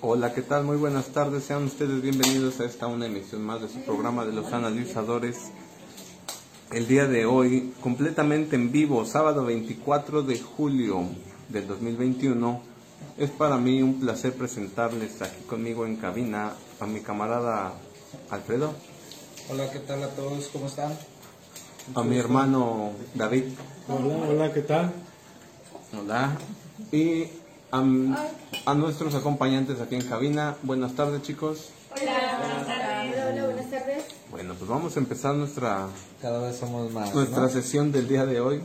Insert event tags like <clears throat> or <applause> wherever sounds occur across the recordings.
Hola, ¿qué tal? Muy buenas tardes. Sean ustedes bienvenidos a esta una emisión más de su programa de los analizadores. El día de hoy, completamente en vivo, sábado 24 de julio del 2021, es para mí un placer presentarles aquí conmigo en cabina a mi camarada Alfredo, Hola, ¿qué tal a todos? ¿Cómo están? a mi hermano David, Hola, hola, ¿qué tal? hola, y a, nuestros acompañantes aquí en cabina. Buenas tardes, chicos. Hola, hola, buenas tardes. Bueno, pues vamos a empezar nuestra Cada vez somos más. nuestra ¿no? sesión del día de hoy.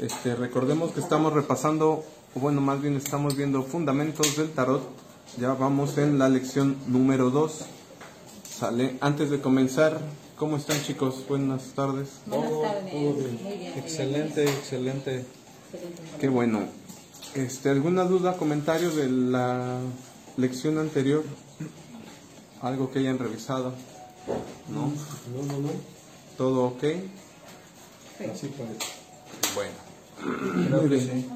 Este, recordemos que estamos repasando, o bueno, más bien estamos viendo fundamentos del tarot. Ya vamos en la lección número 2. Sale. Antes de comenzar, ¿cómo están chicos? Buenas tardes. Buenas tardes. Muy bien. Excelente, excelente. Qué bueno. Este, ¿Alguna duda, comentario de la lección anterior? ¿Algo que hayan revisado? ¿No? No, no, no. ¿Todo ok? Así parece. Bueno. Muy bien.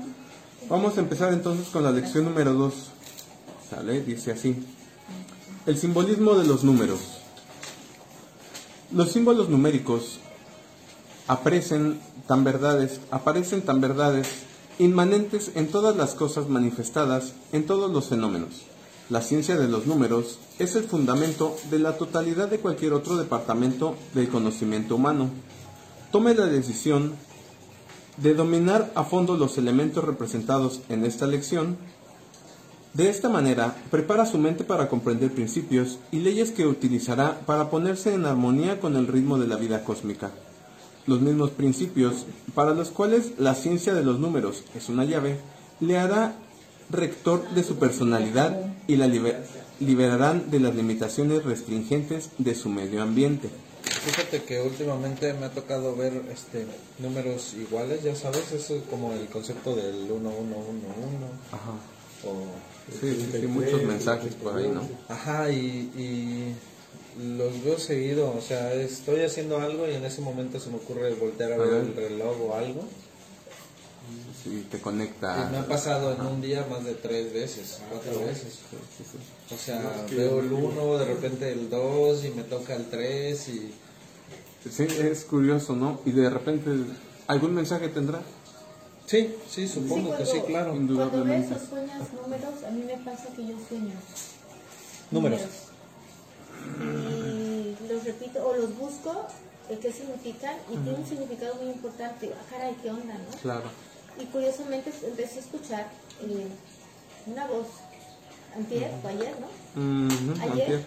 Vamos a empezar entonces con la lección número 2. ¿Sale? Dice así. El simbolismo de los números. Los símbolos numéricos aparecen tan verdades, aparecen tan verdades inmanentes en todas las cosas manifestadas, en todos los fenómenos. La ciencia de los números es el fundamento de la totalidad de cualquier otro departamento del conocimiento humano. Tome la decisión de dominar a fondo los elementos representados en esta lección. De esta manera, prepara su mente para comprender principios y leyes que utilizará para ponerse en armonía con el ritmo de la vida cósmica. Los mismos principios para los cuales la ciencia de los números es una llave, le hará rector de su personalidad y la liber- liberarán de las limitaciones restringentes de su medio ambiente. Fíjate que últimamente me ha tocado ver este números iguales, ya sabes, eso es como el concepto del 1111 Ajá. o Sí, sí, sí, muchos mensajes por ahí, ¿no? Ajá, y, y los veo seguido, o sea, estoy haciendo algo y en ese momento se me ocurre voltear a ver Ajá. el reloj o algo. Sí, te Y conecta. me ha pasado en un día más de tres veces, cuatro veces. O sea, veo el 1, de repente el 2 y me toca el 3 y... Sí, es curioso, ¿no? Y de repente, ¿algún mensaje tendrá? Sí, sí, supongo que sí, claro. Cuando ves o sueñas números, a mí me pasa que yo sueño. Números. Y los repito o los busco, el qué significan, y tiene un significado muy importante. Ah, caray, qué onda, ¿no? Claro. Y curiosamente empecé a escuchar eh, una voz, antier o ayer, ¿no? Ujú, Ayer. antier.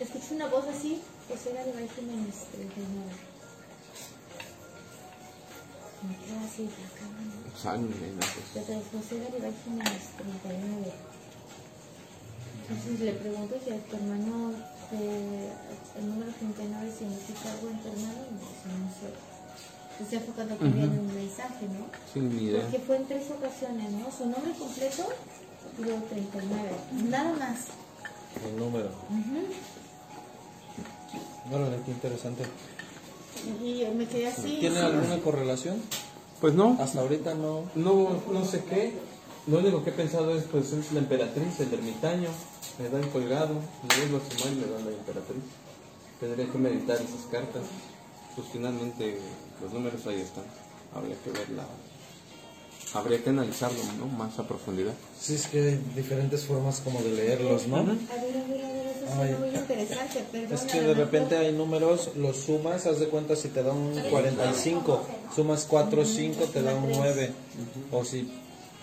Escuché una voz así, José Garibay Jiménez, 39. Me quedé así, acá, ¿no? Pues, pues. Desde José Garibay Jiménez, 39. Entonces le pregunto si a tu hermano eh, el número 39 significa algo en tu hermano y me dice, no sé. Estoy enfocando también en un mensaje, ¿no? Sin ni idea. Porque fue en tres ocasiones, ¿no? Su nombre completo y luego 39. Nada más. El número. Órale, qué interesante. Y me quedé así. ¿Tiene alguna correlación? Pues no, Hasta ahorita no. no, no sé qué. Lo único que he pensado es, pues, es la emperatriz, el ermitaño. Me da el colgado, le doy los y me da la emperatriz. Tendría que meditar esas cartas. Pues finalmente, los números ahí están. Habría que verla. Habría que analizarlo, ¿no? Más a profundidad. Sí, es que hay diferentes formas como de leerlos, ¿no? A ver, a ver, a ver, eso suena muy interesante, perdón. Es que de repente hay números, los sumas, haz de cuenta si te da un 45, sumas 4 o 5 te da un 9. O si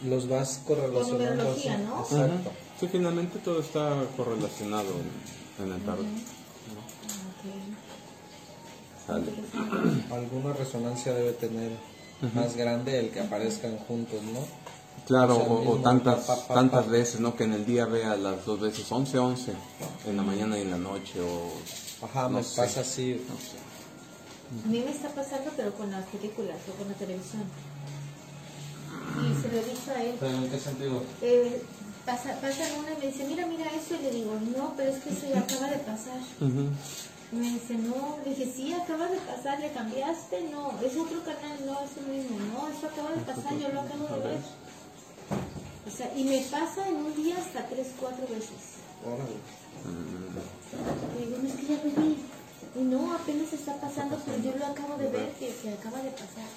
los vas correlacionando así. numerología, ¿no? Exacto. Sí, finalmente todo está correlacionado en, en el tarot. Alguna resonancia debe tener más grande el que aparezcan juntos, ¿no? Claro, O sea, el o, o mismo tantas, pa, pa, pa, tantas pa. veces, ¿no? Que en el día vea las dos veces, 11, 11, en la mañana y en la noche, o... Ajá, no me sé. pasa así. No sé. A mí me está pasando, pero con las películas o con la televisión. Y se lo he dicho a él. ¿Pero en qué sentido? Eh, pasa, pasa una y me dice, mira, mira eso. Y le digo, no, pero es que eso ya acaba de pasar. Me dice, no. Le dije, sí, acaba de pasar. ¿Le cambiaste? No. ¿Es otro canal? No, es el mismo. No, eso acaba de pasar. Yo lo acabo de ver. O sea, y me pasa en un día hasta tres, cuatro veces. Y digo, no es que ya bebí. Y no, apenas está pasando, pero yo lo acabo de ver que se acaba de pasar.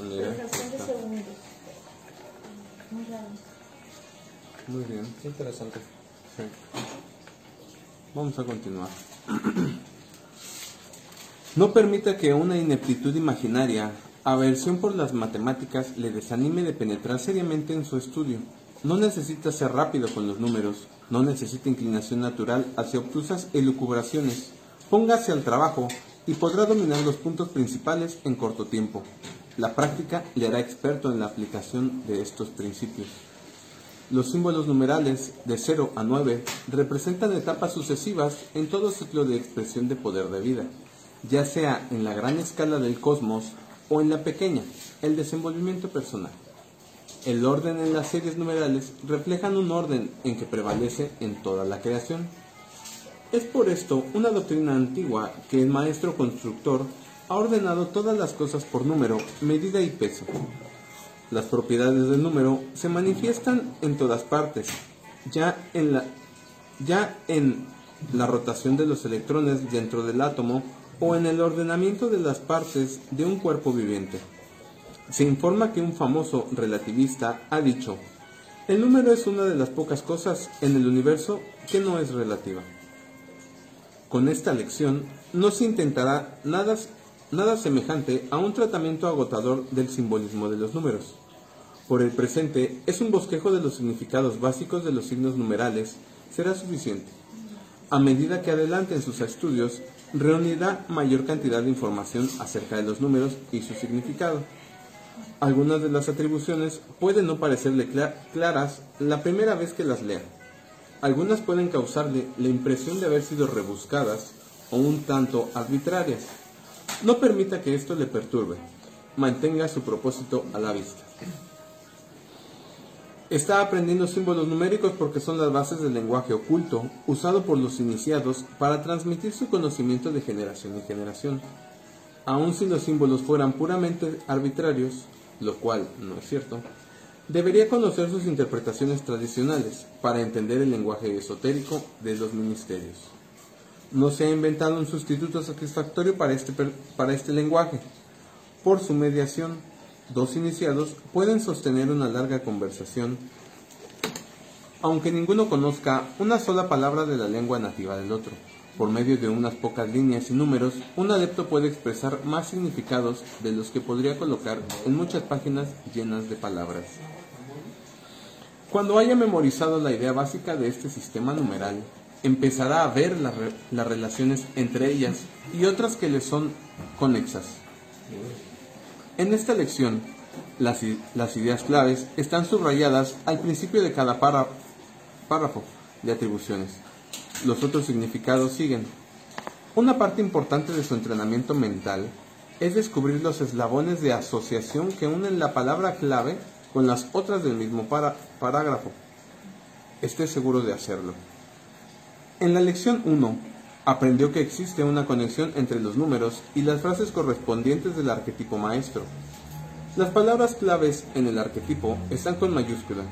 En fracción de segundos. Muy raro. Muy bien. Qué interesante. Sí. Vamos a continuar. <clears throat> No permita que una ineptitud imaginaria, aversión por las matemáticas, le desanime de penetrar seriamente en su estudio. No necesita ser rápido con los números, no necesita inclinación natural hacia obtusas elucubraciones. Póngase al trabajo y podrá dominar los puntos principales en corto tiempo. La práctica le hará experto en la aplicación de estos principios. Los símbolos numerales de 0 a 9 representan etapas sucesivas en todo ciclo de expresión de poder de vida, ya sea en la gran escala del cosmos o en la pequeña, el desenvolvimiento personal. El orden en las series numerales reflejan un orden en que prevalece en toda la creación. Es por esto una doctrina antigua que el maestro constructor ha ordenado todas las cosas por número, medida y peso. Las propiedades del número se manifiestan en todas partes, ya en la, ya en la rotación de los electrones dentro del átomo o en el ordenamiento de las partes de un cuerpo viviente. Se informa que un famoso relativista ha dicho, el número es una de las pocas cosas en el universo que no es relativa. Con esta lección no se intentará nada, nada semejante a un tratamiento agotador del simbolismo de los números. Por el presente es un bosquejo de los significados básicos de los signos numerales, será suficiente. A medida que adelante en sus estudios, reunirá mayor cantidad de información acerca de los números y su significado. Algunas de las atribuciones pueden no parecerle cla- claras la primera vez que las lea. Algunas pueden causarle la impresión de haber sido rebuscadas o un tanto arbitrarias. No permita que esto le perturbe. Mantenga su propósito a la vista. Está aprendiendo símbolos numéricos porque son las bases del lenguaje oculto usado por los iniciados para transmitir su conocimiento de generación en generación. Aun si los símbolos fueran puramente arbitrarios, lo cual no es cierto, debería conocer sus interpretaciones tradicionales para entender el lenguaje esotérico de los ministerios. No se ha inventado un sustituto satisfactorio para este, para este lenguaje. Por su mediación, dos iniciados pueden sostener una larga conversación, aunque ninguno conozca una sola palabra de la lengua nativa del otro. Por medio de unas pocas líneas y números, un adepto puede expresar más significados de los que podría colocar en muchas páginas llenas de palabras. Cuando haya memorizado la idea básica de este sistema numeral, empezará a ver las re- las relaciones entre ellas y otras que le son conexas. En esta lección, las, ideas claves están subrayadas al principio de cada párrafo de atribuciones. Los otros significados siguen. Una parte importante de su entrenamiento mental es descubrir los eslabones de asociación que unen la palabra clave con las otras del mismo para- parágrafo. Esté seguro de hacerlo. En la lección 1, aprendió que existe una conexión entre los números y las frases correspondientes del arquetipo maestro. Las palabras claves en el arquetipo están con mayúscula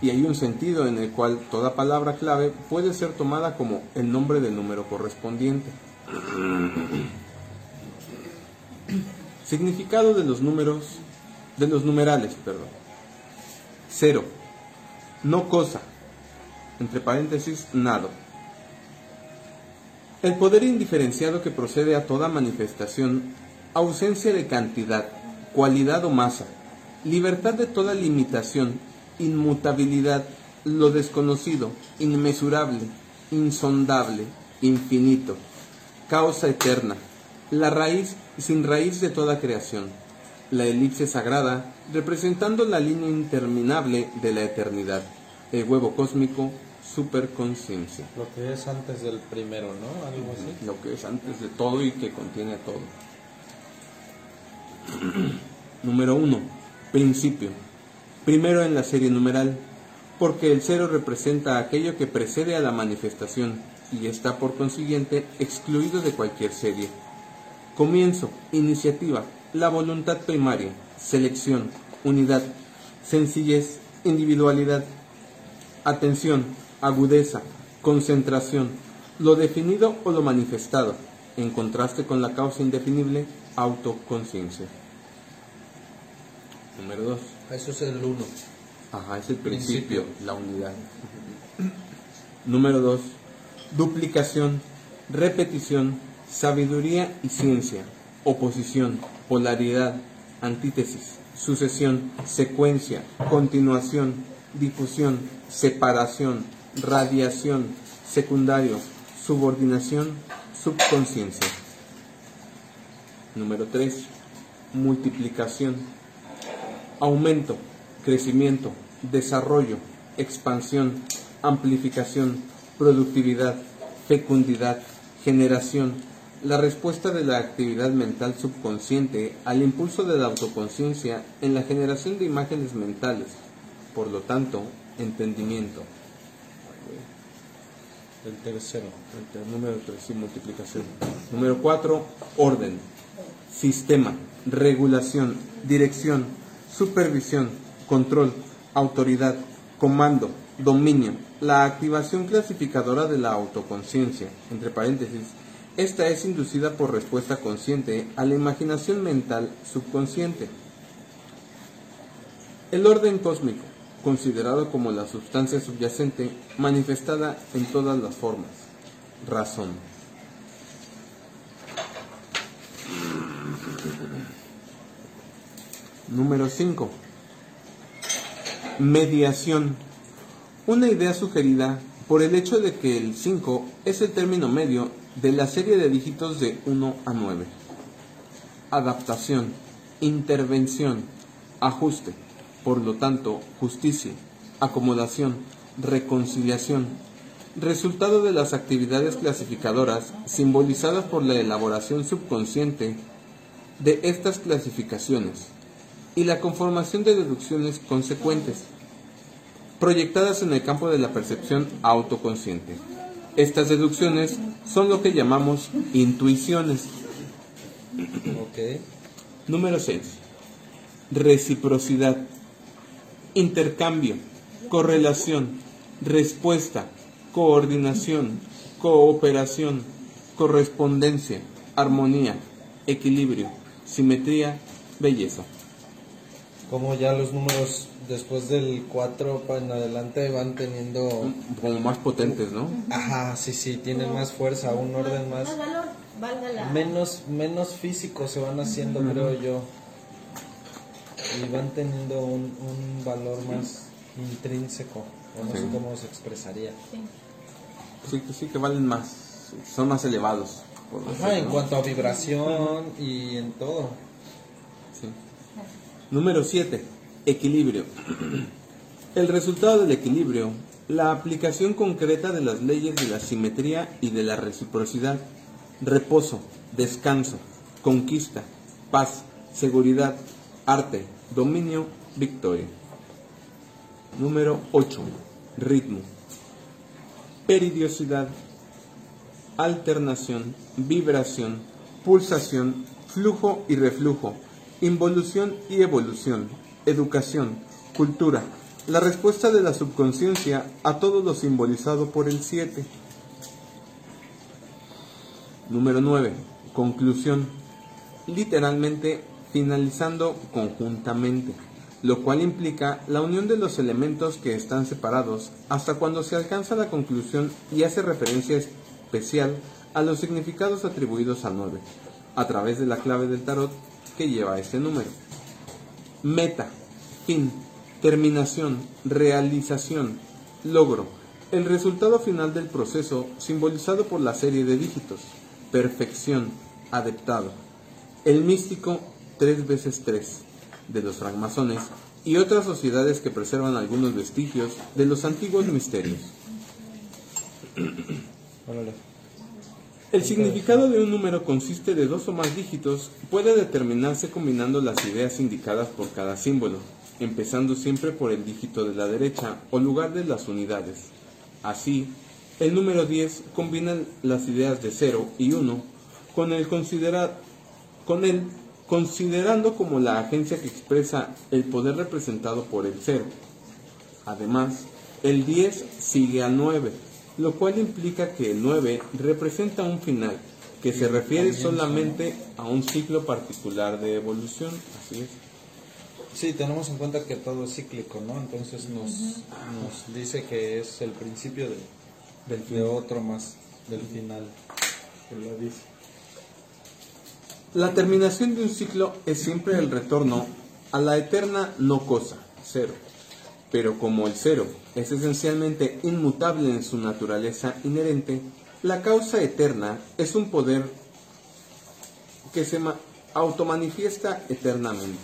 y hay un sentido en el cual toda palabra clave puede ser tomada como el nombre del número correspondiente. <coughs> Significado de los números, de los numerales, perdón. Cero, no cosa, entre paréntesis, nado. El poder indiferenciado que procede a toda manifestación, ausencia de cantidad, cualidad o masa, libertad de toda limitación, inmutabilidad, lo desconocido, inmesurable, insondable, infinito, causa eterna, la raíz sin raíz de toda creación, la elipse sagrada representando la línea interminable de la eternidad, el huevo cósmico, superconciencia, Lo que es antes del primero, ¿no? Algo así. lo que es antes de todo y que contiene todo. <clears throat> Número 1. Principio. Primero en la serie numeral, porque el cero representa aquello que precede a la manifestación y está por consiguiente excluido de cualquier serie. Comienzo, iniciativa, la voluntad primaria, selección, unidad, sencillez, individualidad, atención, agudeza, concentración, lo definido o lo manifestado, en contraste con la causa indefinible, autoconciencia. Número 2. Eso es el 1. Ajá, es el principio, la unidad. Número 2. Duplicación, repetición, sabiduría y ciencia, oposición, polaridad, antítesis, sucesión, secuencia, continuación, difusión, separación, radiación, secundario, subordinación, subconsciencia. Número 3. Multiplicación, aumento, crecimiento, desarrollo, expansión, amplificación, productividad, fecundidad, generación, la respuesta de la actividad mental subconsciente al impulso de la autoconciencia en la generación de imágenes mentales, por lo tanto, entendimiento. El tercero. El número 3, sí, multiplicación. Número 4, orden, sistema, regulación, dirección, supervisión, control, autoridad, comando, dominio, la activación clasificadora de la autoconciencia, entre paréntesis, esta es inducida por respuesta consciente a la imaginación mental subconsciente. El orden cósmico, considerado como la sustancia subyacente manifestada en todas las formas. Razón. Número 5. Mediación. Una idea sugerida por el hecho de que el 5 es el término medio de la serie de dígitos de 1 a 9. Adaptación, intervención, ajuste, por lo tanto, justicia, acomodación, reconciliación, resultado de las actividades clasificadoras simbolizadas por la elaboración subconsciente de estas clasificaciones y la conformación de deducciones consecuentes, proyectadas en el campo de la percepción autoconsciente. Estas deducciones son lo que llamamos intuiciones. Número 6. Reciprocidad, intercambio, correlación, respuesta, coordinación, cooperación, correspondencia, armonía, equilibrio, simetría, belleza. Como ya los números después del 4 en adelante van teniendo... Como más potentes, ¿no? Ajá, sí, sí, tienen más fuerza, un orden más... Menos, menos físico se van haciendo, creo yo. Y van teniendo un, un valor más intrínseco, o no sé Sí. cómo se expresaría. Sí. Sí, que sí que valen más, son más elevados. por Ajá, decirlo, en ¿no? cuanto a vibración y en todo. Sí. Número 7. Equilibrio. <clears throat> El resultado del equilibrio, la aplicación concreta de las leyes de la simetría y de la reciprocidad, reposo, descanso, conquista, paz, seguridad, arte, dominio, victoria. Número 8. Ritmo. Peridiosidad, alternación, vibración, pulsación, flujo y reflujo, involución y evolución, educación, cultura, la respuesta de la subconsciencia a todo lo simbolizado por el 7. Número 9. Conclusión. Literalmente finalizando conjuntamente, lo cual implica la unión de los elementos que están separados hasta cuando se alcanza la conclusión y hace referencia especial a los significados atribuidos al 9, a través de la clave del tarot que lleva este número. Meta, fin, terminación, realización, logro, el resultado final del proceso simbolizado por la serie de dígitos, perfección, adaptado, el místico 3 veces 3 de los francmasones y otras sociedades que preservan algunos vestigios de los antiguos misterios. El significado de un número consiste de dos o más dígitos, puede determinarse combinando las ideas indicadas por cada símbolo, empezando siempre por el dígito de la derecha o lugar de las unidades. Así, el número 10 combina las ideas de 0 y 1 con el, considera- con el considerando como la agencia que expresa el poder representado por el 0. Además, el 10 sigue al 9, lo cual implica que el 9 representa un final, que se refiere solamente a un ciclo particular de evolución. Así es. Sí, tenemos en cuenta que todo es cíclico, ¿no? Entonces nos, nos dice que es el principio de, del, de otro más, del final. Que lo dice. La terminación de un ciclo es siempre el retorno a la eterna no cosa, cero. Pero como el cero es esencialmente inmutable en su naturaleza inherente, la causa eterna es un poder que se ma- automanifiesta eternamente.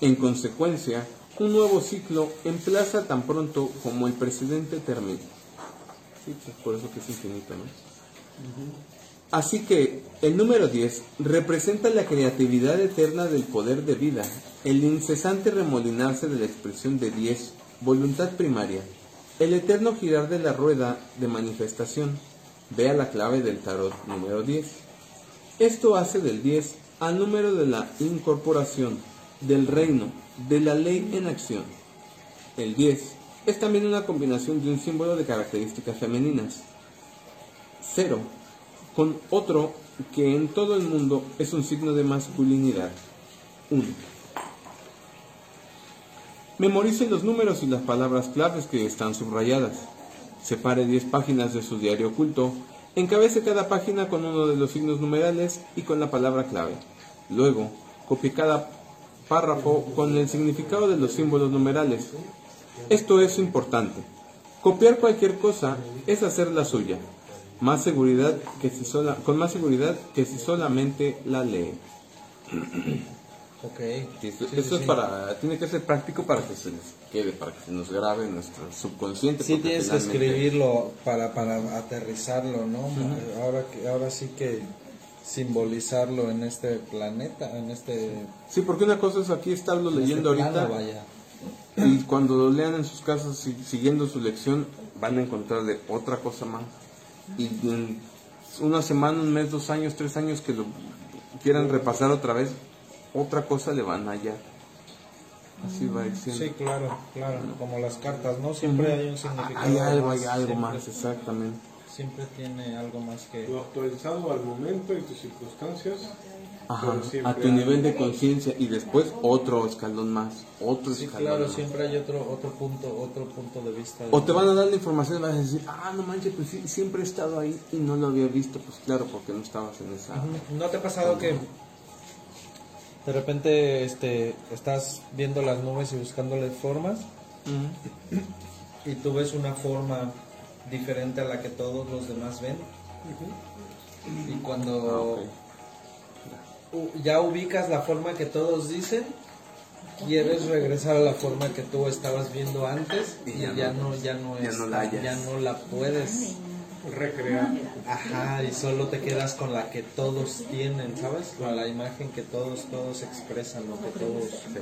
En consecuencia, un nuevo ciclo emplaza tan pronto como el precedente termina. Sí, pues por eso que es infinito, ¿no? Así que el número 10 representa la creatividad eterna del poder de vida, el incesante remolinarse de la expresión de 10, voluntad primaria, el eterno girar de la rueda de manifestación. Vea la clave del tarot número 10. Esto hace del 10 al número de la incorporación, del reino, de la ley en acción. El 10 es también una combinación de un símbolo de características femeninas. 0 con otro que en todo el mundo es un signo de masculinidad. 1. Memorice los números y las palabras claves que están subrayadas. Separe 10 páginas de su diario oculto. Encabece cada página con uno de los signos numerales y con la palabra clave. Luego, copie cada párrafo con el significado de los símbolos numerales. Esto es importante. Copiar cualquier cosa es hacer la suya, más seguridad que si sola, con más seguridad que si solamente la lee. Ok. Esto, Sí, esto sí, es para, tiene que ser práctico para que se les quede, para que se nos grabe en nuestro subconsciente. Sí tienes que escribirlo para, para aterrizarlo, ¿no? Ahora que ahora sí que simbolizarlo en este planeta, en este Sí, porque una cosa es aquí estarlo leyendo este ahorita plano, vaya. y cuando lo lean en sus casas si- siguiendo su lección van a encontrarle otra cosa más. Y en una semana, un mes, dos años, tres años que lo quieran repasar otra vez, otra cosa le van a hallar. Así va diciendo. Sí, claro, claro, como las cartas, ¿no? Siempre hay un significado. Hay algo, hay más, algo siempre- más, exactamente. Siempre tiene algo más que Lo actualizado al momento y tus circunstancias. Ajá, a tu hay- nivel de conciencia y después otro escalón más, otro Sí, escalón claro, más. siempre hay otro otro punto, otro punto de vista. O te van a dar la información y vas a decir, ah, no manches, pues sí, siempre he estado ahí y no lo había visto. Pues claro, porque no estabas en esa... ¿No te ha pasado que de repente este estás viendo las nubes y buscándole formas y tú ves una forma diferente a la que todos los demás ven? Y cuando Ah. Ya ubicas la forma que todos dicen, quieres regresar a la forma que tú estabas viendo antes y Y ya ya, no- ya no ya es- no la ya no la puedes Recrear. Ajá, y solo te quedas con la que todos tienen, ¿sabes? Con la imagen que todos, todos expresan, lo que todos... Sí.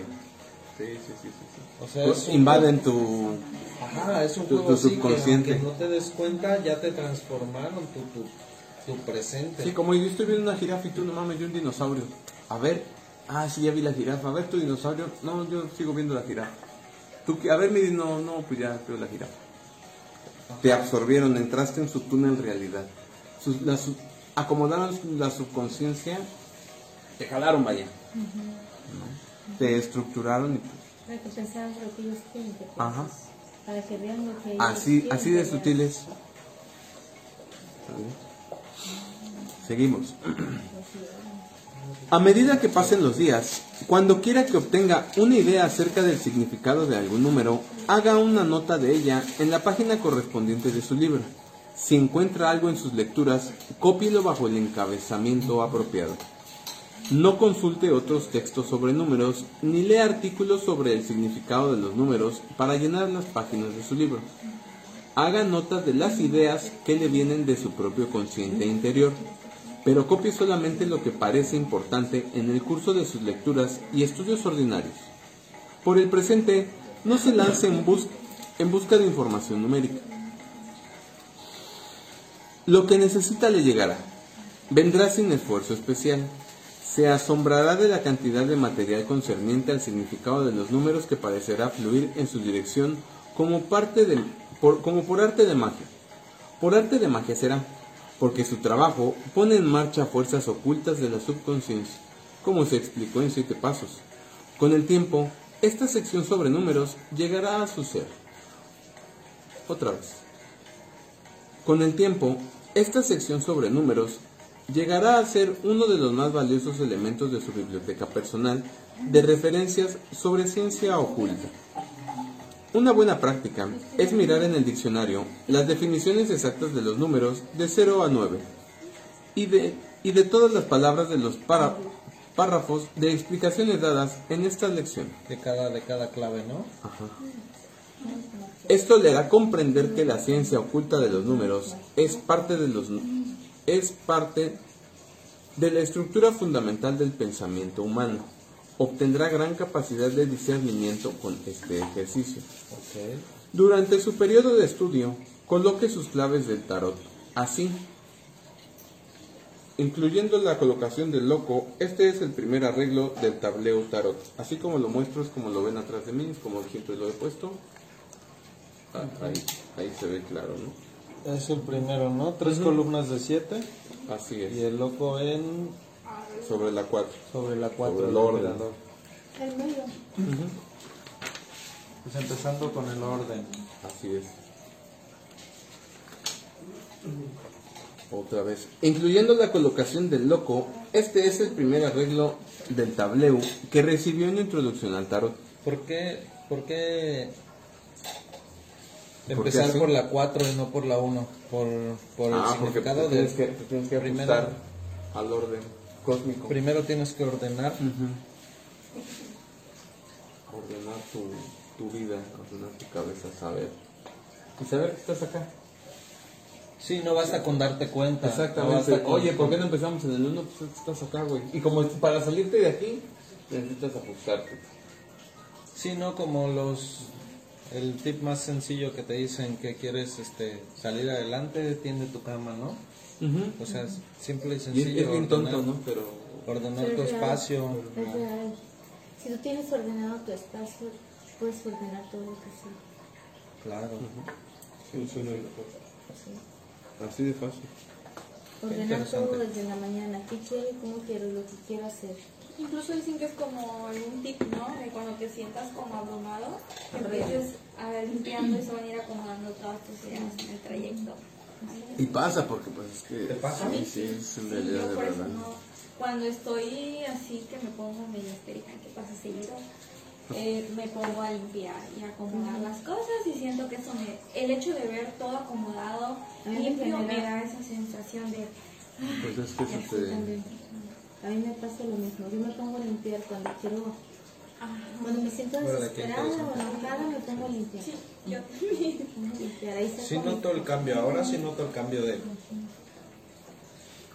Sí, sí, sí, sí, sí. O sea, Pues invaden tu... Ajá, es un tu- juego tu así que subconsciente. aunque no te des cuenta, ya te transformaron tu, tu, tu presente. Sí, como yo estoy viendo una jirafa y tú no mames, yo un dinosaurio. A ver, ah, sí, ya vi la jirafa. A ver, tu dinosaurio. No, yo sigo viendo la jirafa. Tú, que- a ver, mi dino, no, pues ya veo la jirafa. Te absorbieron, entraste en su túnel realidad. Sus- la su- acomodaron la subconsciencia, te jalaron, vaya. ¿no? Te estructuraron y Para que pensaran lo que ellos quieren que pienses. Ajá. Para que vean lo que ellos así, así de veas. Seguimos. A medida que pasen los días, cuando quiera que obtenga una idea acerca del significado de algún número, haga una nota de ella en la página correspondiente de su libro. Si encuentra algo en sus lecturas, cópielo bajo el encabezamiento apropiado. No consulte otros textos sobre números ni lea artículos sobre el significado de los números para llenar las páginas de su libro. Haga notas de las ideas que le vienen de su propio consciente interior, pero copie solamente lo que parece importante en el curso de sus lecturas y estudios ordinarios. Por el presente, no se lance en, bus- en busca de información numérica. Lo que necesita le llegará. Vendrá sin esfuerzo especial. Se asombrará de la cantidad de material concerniente al significado de los números que parecerá fluir en su dirección como, parte de, por, como por arte de magia. Por arte de magia será, porque su trabajo pone en marcha fuerzas ocultas de la subconsciencia, como se explicó en siete pasos. Con el tiempo, esta sección sobre números llegará a su ser. Otra vez. Con el tiempo, esta sección sobre números llegará a ser uno de los más valiosos elementos de su biblioteca personal de referencias sobre ciencia oculta. Una buena práctica es mirar en el diccionario las definiciones exactas de los números de 0 a 9 y de, y de todas las palabras de los para- párrafos de explicaciones dadas en esta lección. De cada, de cada clave, ¿no? Esto le hará comprender que la ciencia oculta de los números es parte de los es parte de la estructura fundamental del pensamiento humano. Obtendrá gran capacidad de discernimiento con este ejercicio. Durante su periodo de estudio, coloque sus claves del tarot así. Incluyendo la colocación del loco, este es el primer arreglo del tableo tarot. Así como lo muestro, es como lo ven atrás de mí, es como siempre lo he puesto. Ah, ahí, ahí se ve claro, ¿no? Es el primero, ¿no? Tres columnas de siete Así y es, el loco en sobre la 4. sobre la cuatro. Sobre el del orden. El medio. Pues empezando con el orden. Así es. Otra vez. Incluyendo la colocación del loco, este es el primer arreglo del tableo que recibió una introducción al tarot. ¿Por qué, por qué qué empezar por la 4 y no por la 1? Por, por el Ah, porque significado del... tienes que, te tienes que primero- ajustar al orden cósmico. Primero tienes que ordenar. Ordenar tu, tu vida, ordenar tu cabeza, saber. Y saber que estás acá. Sí, no basta con darte cuenta. Exactamente. con- Oye, ¿por qué no empezamos en el 1? Pues estás acá, güey. Y como para salirte de aquí, necesitas ajustarte. Sí, no como los... El tip más sencillo que te dicen que quieres este, salir adelante, tiende tu cama, ¿no? O sea, es simple y Y es, sencillo. es bien ordenar, tonto, ¿no? Pero ordenar Pero tu real, espacio. Es real. Si tú tienes ordenado tu espacio, puedes ordenar todo lo que sea. Claro. Funciona mejor. Sí. así de fácil. Ordenar todo desde la mañana. ¿Qué quiero y cómo quiero? Lo que quiero hacer. Incluso dicen que es como un tip, ¿no? De cuando te sientas como abrumado, empieces a ver limpiando y se van a ir acomodando todas tus ideas en el trayecto. Y pasa, porque pues es que... ¿Te pasa? Sí, sí, es en Sí, realidad yo de verdad. no. Cuando estoy así que me pongo medio histérica, que pasa seguido, eh, me pongo a limpiar y a acomodar las cosas y siento que eso me, el hecho de ver todo acomodado, limpio, me da esa sensación de Pues es que eso te... A mí me pasa lo mismo. Yo me pongo a limpiar cuando quiero. Cuando me siento desesperada o enojada, me pongo a limpiar. sí, yo. <laughs> Sí noto el cambio, ahora sí noto el cambio de,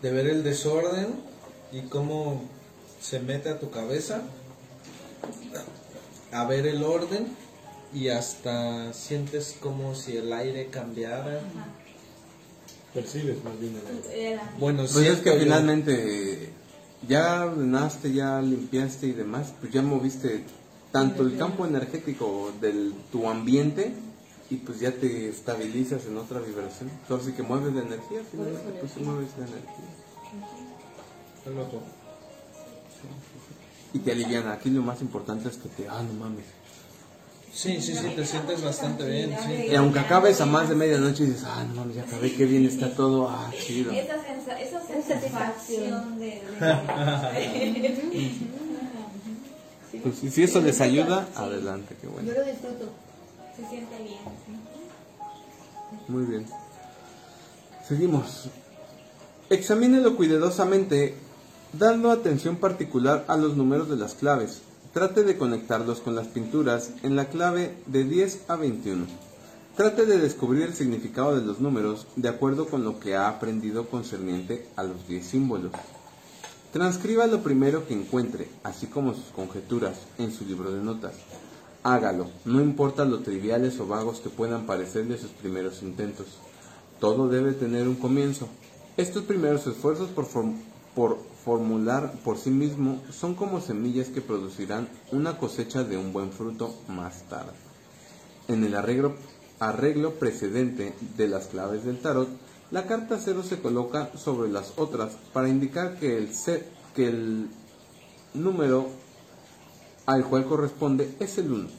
de ver el desorden y cómo se mete a tu cabeza, a ver el orden y hasta sientes como si el aire cambiara. Percibes más bien el aire. era Bueno, Pues es que yo- finalmente ya ordenaste, ya limpiaste y demás, pues ya moviste tanto el campo energético de tu ambiente y pues ya te estabilizas en otra vibración. Entonces que mueves la energía, finalmente pues sí mueves la energía. Y te aliviana. Aquí lo más importante es que te, ah, no mames. Sí, sí, sí, te sientes bastante bien. Sí. Y aunque acabes a más de medianoche y dices, ah, no mames, ya acabé, qué bien está todo, ah, chido. esa, sensa- esa satisfacción de, de- <laughs> Pues si- si eso les ayuda, adelante, qué bueno. Yo lo disfruto. se siente bien. Muy bien. Seguimos. Examínelo cuidadosamente, dando atención particular a los números de las claves. Trate de conectarlos con las pinturas en la clave de 10 a 21. Trate de descubrir el significado de los números de acuerdo con lo que ha aprendido concerniente a los 10 símbolos. Transcriba lo primero que encuentre, así como sus conjeturas, en su libro de notas. Hágalo, no importa lo triviales o vagos que puedan parecerle sus primeros intentos. Todo debe tener un comienzo. Estos primeros esfuerzos por, por formular por sí mismo son como semillas que producirán una cosecha de un buen fruto más tarde. en el arreglo, precedente de las claves del tarot, la carta 0 se coloca sobre las otras para indicar que el, que el número al cual corresponde es el 1.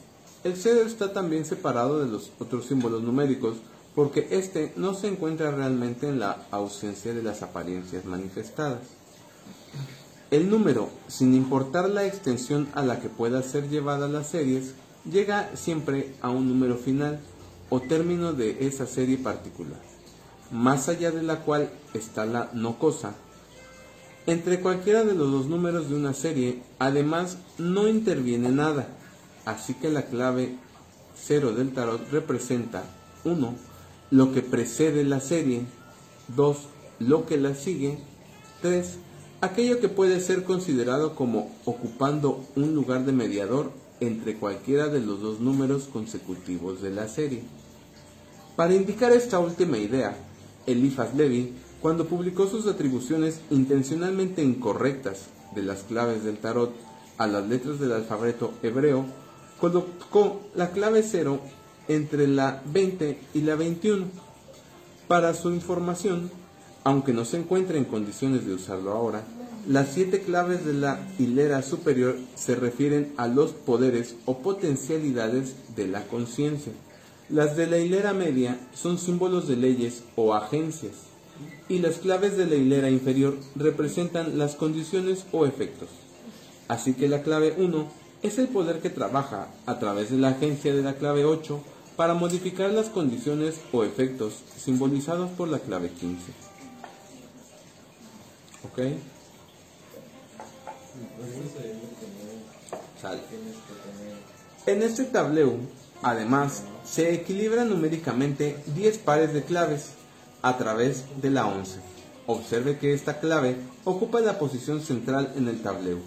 El 0 está también separado de los otros símbolos numéricos porque este no se encuentra realmente en la ausencia de las apariencias manifestadas. El número, sin importar la extensión a la que pueda ser llevada las series, llega siempre a un número final o término de esa serie particular, más allá de la cual está la no cosa. Entre cualquiera de los dos números de una serie, además, no interviene nada, así que la clave 0 del tarot representa 1. Lo que precede la serie, 2. Lo que la sigue, 3. Aquello que puede ser considerado como ocupando un lugar de mediador entre cualquiera de los dos números consecutivos de la serie. Para indicar esta última idea, Eliphas Levi, cuando publicó sus atribuciones intencionalmente incorrectas de las claves del tarot a las letras del alfabeto hebreo, colocó la clave 0 entre la 20 y la 21. Para su información, aunque no se encuentre en condiciones de usarlo ahora, las siete claves de la hilera superior se refieren a los poderes o potencialidades de la conciencia. Las de la hilera media son símbolos de leyes o agencias, y las claves de la hilera inferior representan las condiciones o efectos. Así que la clave 1 es el poder que trabaja a través de la agencia de la clave 8 para modificar las condiciones o efectos simbolizados por la clave 15. ¿Ok? En este tablero, además, se equilibran numéricamente 10 pares de claves a través de la 11. Observe que esta clave ocupa la posición central en el tablero.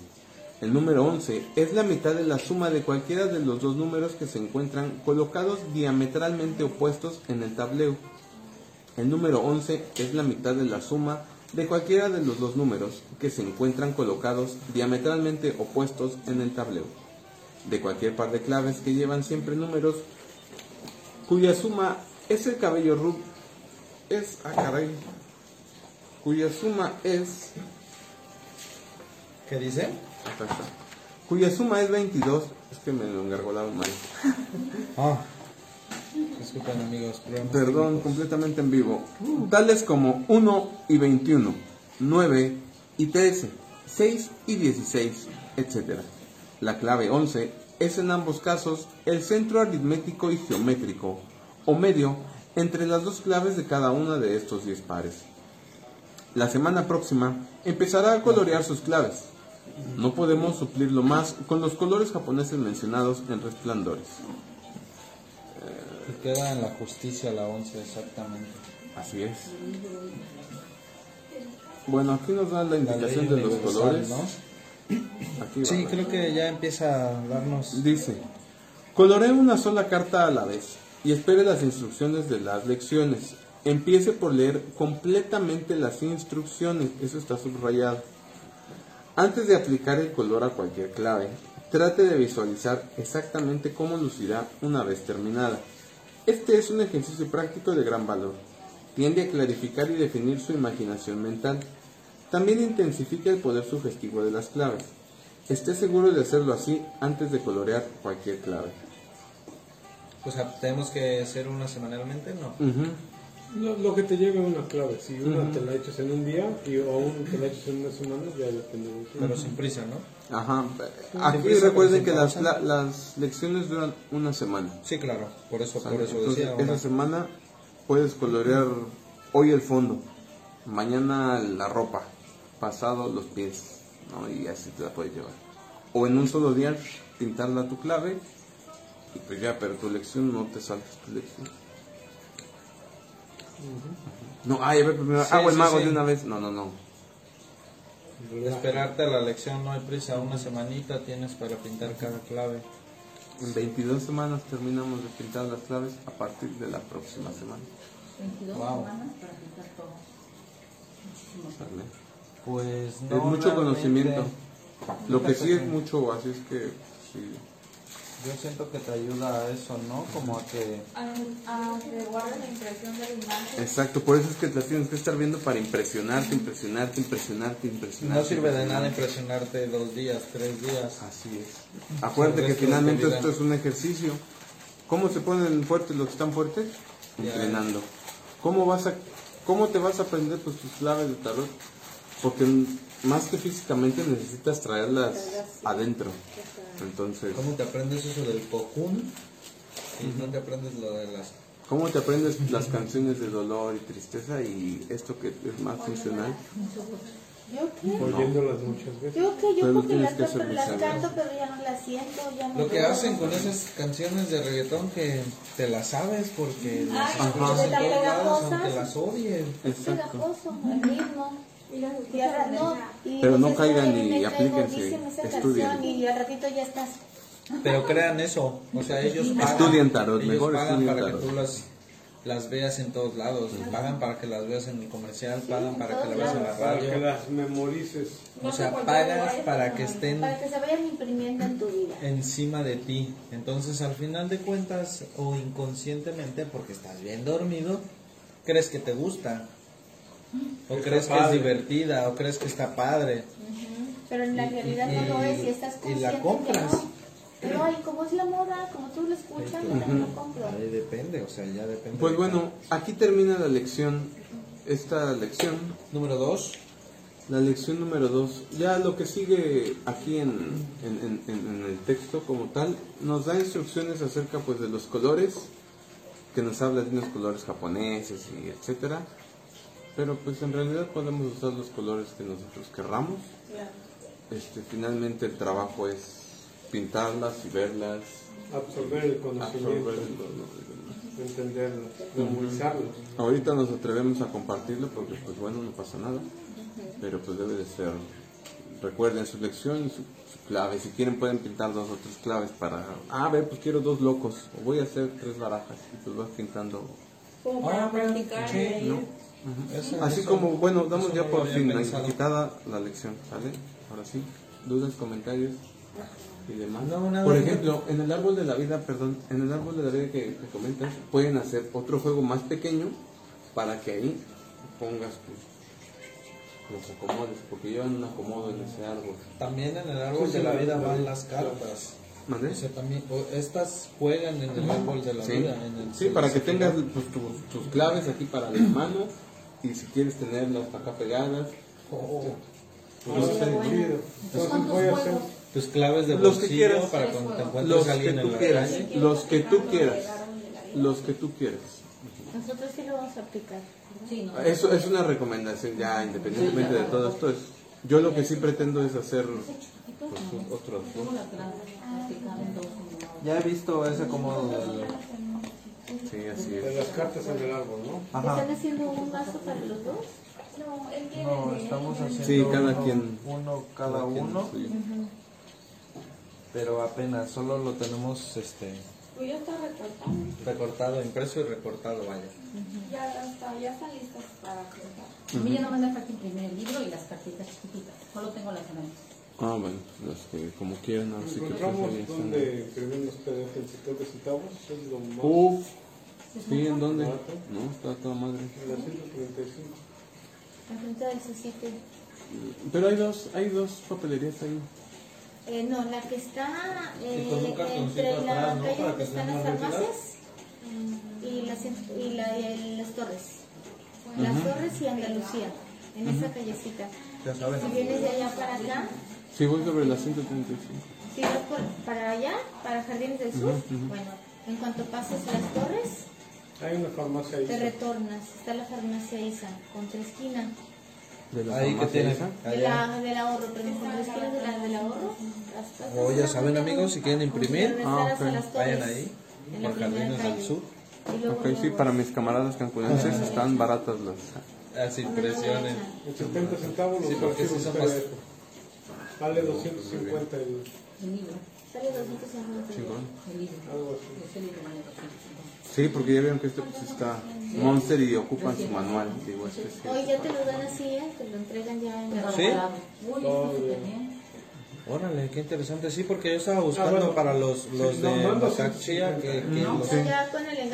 El número 11 es la mitad de la suma de cualquiera de los dos números que se encuentran colocados diametralmente opuestos en el tablero. El número 11 es la mitad de la suma de cualquiera de los dos números que se encuentran colocados diametralmente opuestos en el tablero. De cualquier par de claves que llevan siempre números cuya suma es el cabello rubio. Es, ah caray, cuya suma es ¿Qué dice? Acá está. Cuya suma es 22. Es que me lo engargolaron mal. Ah. Disculpen amigos. Perdón, completamente en vivo. Tales como 1 y 21, 9 y 13, 6 y 16, etc. La clave 11 es en ambos casos el centro aritmético y geométrico, o medio, entre las dos claves de cada una de estos 10 pares. La semana próxima empezará a colorear sus claves. No podemos suplirlo más con los colores japoneses mencionados en resplandores. Y queda en la justicia la 11 exactamente. Así es. Bueno, aquí nos da la indicación de los colores. ¿no? Aquí va. Sí, creo que ya empieza a darnos. Dice, coloree una sola carta a la vez y espere las instrucciones de las lecciones. Empiece por leer completamente las instrucciones, eso está subrayado. Antes de aplicar el color a cualquier clave, trate de visualizar exactamente cómo lucirá una vez terminada. Este es un ejercicio práctico de gran valor. Tiende a clarificar y definir su imaginación mental. También intensifica el poder sugestivo de las claves. Esté seguro de hacerlo así antes de colorear cualquier clave. O sea, tenemos que hacer una semanalmente, ¿no? Ujú. Lo, lo que te lleve una clave, si una te la echas en un día y, o una te la echas en una semana, ya depende. Pero sin prisa, ¿no? Ajá. Aquí recuerden que las, la- las lecciones duran una semana. Sí, claro. Por eso, por eso Entonces, decía. esa una- semana puedes colorear hoy el fondo, mañana la ropa, pasado los pies, ¿no? Y así te la puedes llevar. O en un solo día pintarla tu clave y pues ya, pero tu lección no te saltes tu lección. No, ay, a ver, primero Sí, hago el sí, mago sí. de una vez. No, no, no. Esperarte a la lección, no hay prisa. Una semanita tienes para pintar cada clave. En 22 semanas terminamos de pintar las claves a partir de la próxima semana. 22 Wow. semanas para pintar todo. Pues es mucho conocimiento. Lo que sí es mucho, así es que sí. Yo siento que te ayuda a eso, ¿no? Como a que... A, a que guarde la impresión de la imagen. Exacto, por eso es que las tienes que estar viendo para impresionarte, impresionarte, impresionarte, impresionarte. No sirve de nada impresionarte dos días, tres días. Así es. Acuérdate que finalmente esto es un ejercicio. ¿Cómo se ponen fuertes los que están fuertes? Ya. Entrenando. ¿Cómo vas a, cómo te vas a aprender pues, tus claves de tarot? Porque más que físicamente necesitas traerlas adentro. Entonces, ¿Cómo te aprendes eso del cocoon? Y no te aprendes lo de las... ¿cómo te aprendes las canciones de dolor y tristeza y esto que es más funcional? Oyéndolas muchas veces. Yo que yo Pero porque tienes las, que las canto, pero ya no las siento, ya no Lo que hacen con esas canciones de reggaetón que te las sabes porque las escuchas de en todos lados aunque las odies. Es Exacto. pegajoso, el ritmo. Y las no, y Pero no caigan "Ay, y aplíquense, estudien. canción", Y al ratito ya estás. Pero crean eso, o sea, ellos <laughs> pagan, Estudien tarot, ellos mejor pagan estudien para tarot. que tú las, las veas en todos lados, pagan para que las veas en el comercial, pagan en para que todos la veas en la. Para que radio, las memorices. o sea, pagas para que estén Para que se vayan imprimiendo en tu vida. encima de ti. Entonces, al final de cuentas, o inconscientemente, porque estás bien dormido, crees que te gusta. O Está crees que es divertida, o crees que está padre. Pero en la Y- realidad y- no lo es y estás y consciente la que compras. no. Pero ay, como es la moda, como tú lo escuchas, yo también lo compro. Ahí depende, o sea, ya depende. Pues de bueno, aquí termina la lección, esta lección, Número dos. la lección número 2. Ya lo que sigue aquí en, en- en- en- en el texto como tal, nos da instrucciones acerca pues de los colores, que nos habla de unos colores japoneses y etcétera. Pero pues en realidad podemos usar los colores que nosotros querramos. Este, finalmente el trabajo es pintarlas y verlas, Absorber el conocimiento, absorber lo- lo- entenderlo, memorizarlo. Ahorita nos atrevemos a compartirlo porque pues bueno, no pasa nada, pero pues debe de ser, recuerden su lección y su, su clave, si quieren pueden pintar dos o tres claves para, ah, a ver, pues quiero dos locos, o voy a hacer tres barajas, y pues vas pintando, Como para Ah, practicar. sí, ¿no? Eso- Así eso- como, bueno, damos ya no por había fin pensado. quitada la lección, ¿sale? Ahora sí, dudas, comentarios y demás. No, por no. ejemplo, en el árbol de la vida, perdón, en el árbol de la vida que, que comentas, pueden hacer otro juego más pequeño para que ahí pongas tus, los acomodes, porque llevan un acomodo en ese árbol. También en el árbol de la vida van las cartas. ¿Mandé? O sea, también, o estas juegan en el árbol de la Sí, vida. En el sí para que tengas pues, tus, tus claves aquí para la mano y si quieres tenerlas acá pegadas. Oh, pues, no sé, Chido. Entonces voy a hacer tus claves de Los que bolsillo quieras. para cuando te encuentres los a que alguien en tú la quieras, calle. los que tú quieras, los que tú quieras. Nosotros sí lo vamos a aplicar. Sí, no. Eso es una recomendación ya independientemente de todo esto. Es, yo lo que sí pretendo es hacer pues, otros. Uno. Ya he visto ese acomodo del... Sí, así de las cartas en el árbol, ¿no? Ajá. ¿Están haciendo un vaso para los dos? No, él tiene No, de- estamos haciendo Sí, cada uno, quien- uno cada quien uno, pero apenas solo lo tenemos este Pues ya está recortado. recortado, impreso y recortado, vaya. Ya está, ya están listas para cortar. A mí ya no me hace falta imprimir el libro y las cartitas chiquititas. Solo tengo las grandes. Ah, bueno, los que como quieran, así que Encontramos ahí están. donde imprimir los PDF en 70 centavos, es lo más. Uf, sí, ¿en dónde? barato. No, está toda madre. En la 135. Enfrente del Susite. Pero hay dos, hay dos papelerías ahí. Eh, no, la que está eh, Y con un cartoncito entre la atrás, ¿no? calle Para donde que sea están las más farmacias y, las, y, la, y las torres. Las torres y Andalucía, en esa callecita. Ya saben. Si vienes de allá para acá, Sí, voy sobre la 135. si vas por, para allá, para Jardines del Sur, bueno, en cuanto pases las torres, Hay una farmacia ahí. te retornas. Está la farmacia ISA, contra esquina. ¿De la Ahí que farmacia tiene. esa? De la, del ahorro, perdón, contra esquina de la, del ahorro. O ya saben amigos, si quieren imprimir, Ah, las torres, vayan ahí, por Jardines del. Sur. Luego, Ok, sí, para mis camaradas cancunenses están baratas las... Las impresiones. En 70 centavos los Sí, porque archivos sí son más- PDF. Vale 250 el, El libro. Sale 250 Chingón. El libro. vale 250. Sí, porque ya vieron que este pues está Monster y ocupan su manual. Digo, este sí. Hoy ya te lo dan así, ¿eh? te lo entregan ya en Pero ¿Sí? bien. bien. Órale, qué interesante. Sí, porque yo estaba buscando bueno. para los, los Sí, de no, no, sí, Bacachia sí, que, sí. que No, los- pues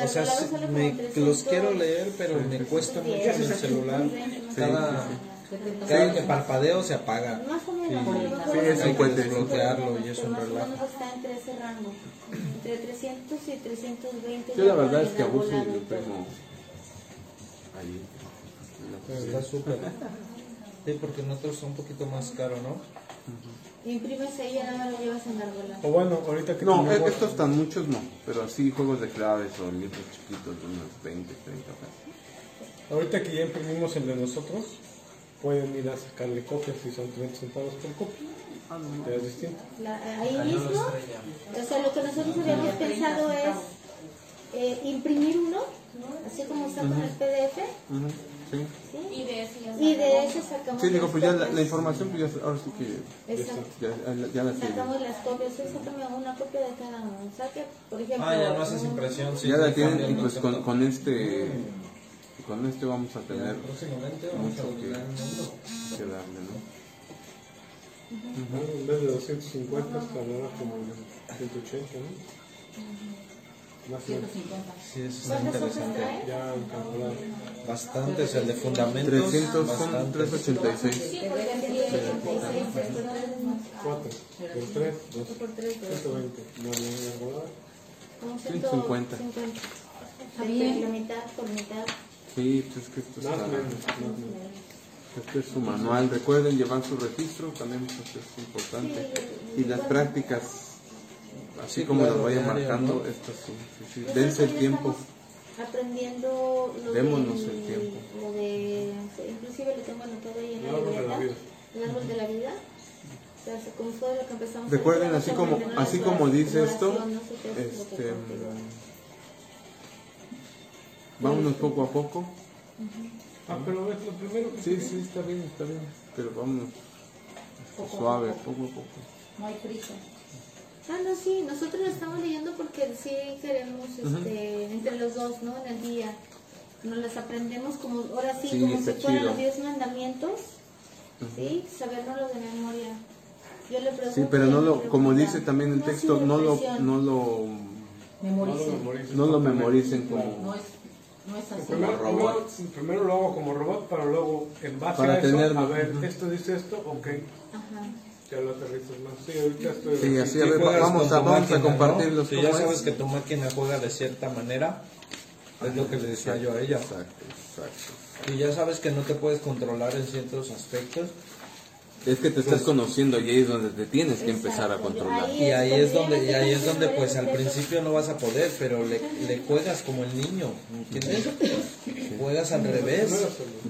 O sea, sí, me- 300. los quiero leer, pero me cuesta mucho en el celular. Cada, cada que parpadeo se apaga. Más o menos, Sí. es un desbloquearlo y es un más o relajo. menos está entre ese rango. Entre 300 y 320. Yo ya la verdad es que abuso y lo tengo ahí. Está súper. Sí, porque en otros son un poquito más caro, ¿no? Imprimes ahí y más lo llevas engargolado. O bueno, ahorita que No, tenemos- estos tan muchos no, pero así juegos de claves o libros chiquitos de unos 20, 30 pesos. Ahorita que ya imprimimos el de nosotros, pueden ir a sacarle copias si son 30 centavos por copia. Ya es distinto. La- ahí mismo, o sea, lo que nosotros habíamos pensado es eh, imprimir uno, así como está con el PDF, Ujú, Sí, ¿sí? Y de eso ya y de sacamos. ese sacamos sí, digo, pues ya la, la información, pues ya, ahora sí que Exacto. ya, ya, ya la. Sacamos las copias, sí, sácame una copia de cada uno. Saque, por ejemplo. Ah, ya no haces impresión. Sí, ya la tienen y pues con, con este con este vamos a tener Próximamente vamos a mucho que, que darle, ¿no? Ah, En vez de 250, estará como en 180, ¿no? Más o menos. 150. Sí, eso ¿Cuántas hojas interesante. Ya calculado. Bastantes, el de fundamentos. 300 son bastantes. 386. Sí, porque así Sí, 86, después tres más. 4 por 3, 2, Por tres, dos. 120. Más la engargolada. Como 150. 150. Está bien. La mitad por mitad. Sí, pues es que esto Más está, menos. Más menos. este es su manual. Recuerden llevar su registro, también pues, es importante. Y las prácticas, así Sí, como claro, las vayan diario, marcando, ¿no? esto sí, sí, sí. Nosotros Dense el tiempo. Aprendiendo lo Démonos del- el tiempo. Lo de, inclusive lo tengo anotado ahí en El la árbol de la libreta. vida. El árbol de la vida. O sea, se- como fue lo que empezamos a Recuerden, hacer, así como, así como dice esto, este. Vámonos poco a poco. Ah, pero es lo primero que Sí, sí, está bien, está bien. Pero vámonos Poco suave, poco. poco a poco. No hay prisa. Ah, no, sí, nosotros lo estamos leyendo porque sí queremos, este, entre los dos, ¿no? En el día. Nos las aprendemos como, ahora sí, Sí, como si fueran los diez mandamientos, ¿sí? Sabernos de memoria. Yo le pregunto. Sí, pero no lo, como dice también el No, texto, no lo, no lo, Memoricen. no lo memoricen No como, es, no es así. Primero, robot. primero, primero lo hago como robot, para luego, en base Para a eso, tenerlo. a ver, esto dice esto, ok, Ajá. ya lo aterrizas más. Sí, ahorita estoy... Sí, así, a ver, vamos a, vamos a máquina, compartirlos. ¿no? Si ya ¿cómo sabes es? que tu máquina juega de cierta manera, es lo que le decía yo a ella. Exacto, exacto. Y ya sabes que no te puedes controlar en ciertos aspectos. Es que te estás conociendo y ahí es donde te tienes que empezar a controlar. Y ahí es donde, y ahí es donde pues al principio no vas a poder, pero le, le juegas como el niño, ¿entiendes? Juegas al revés,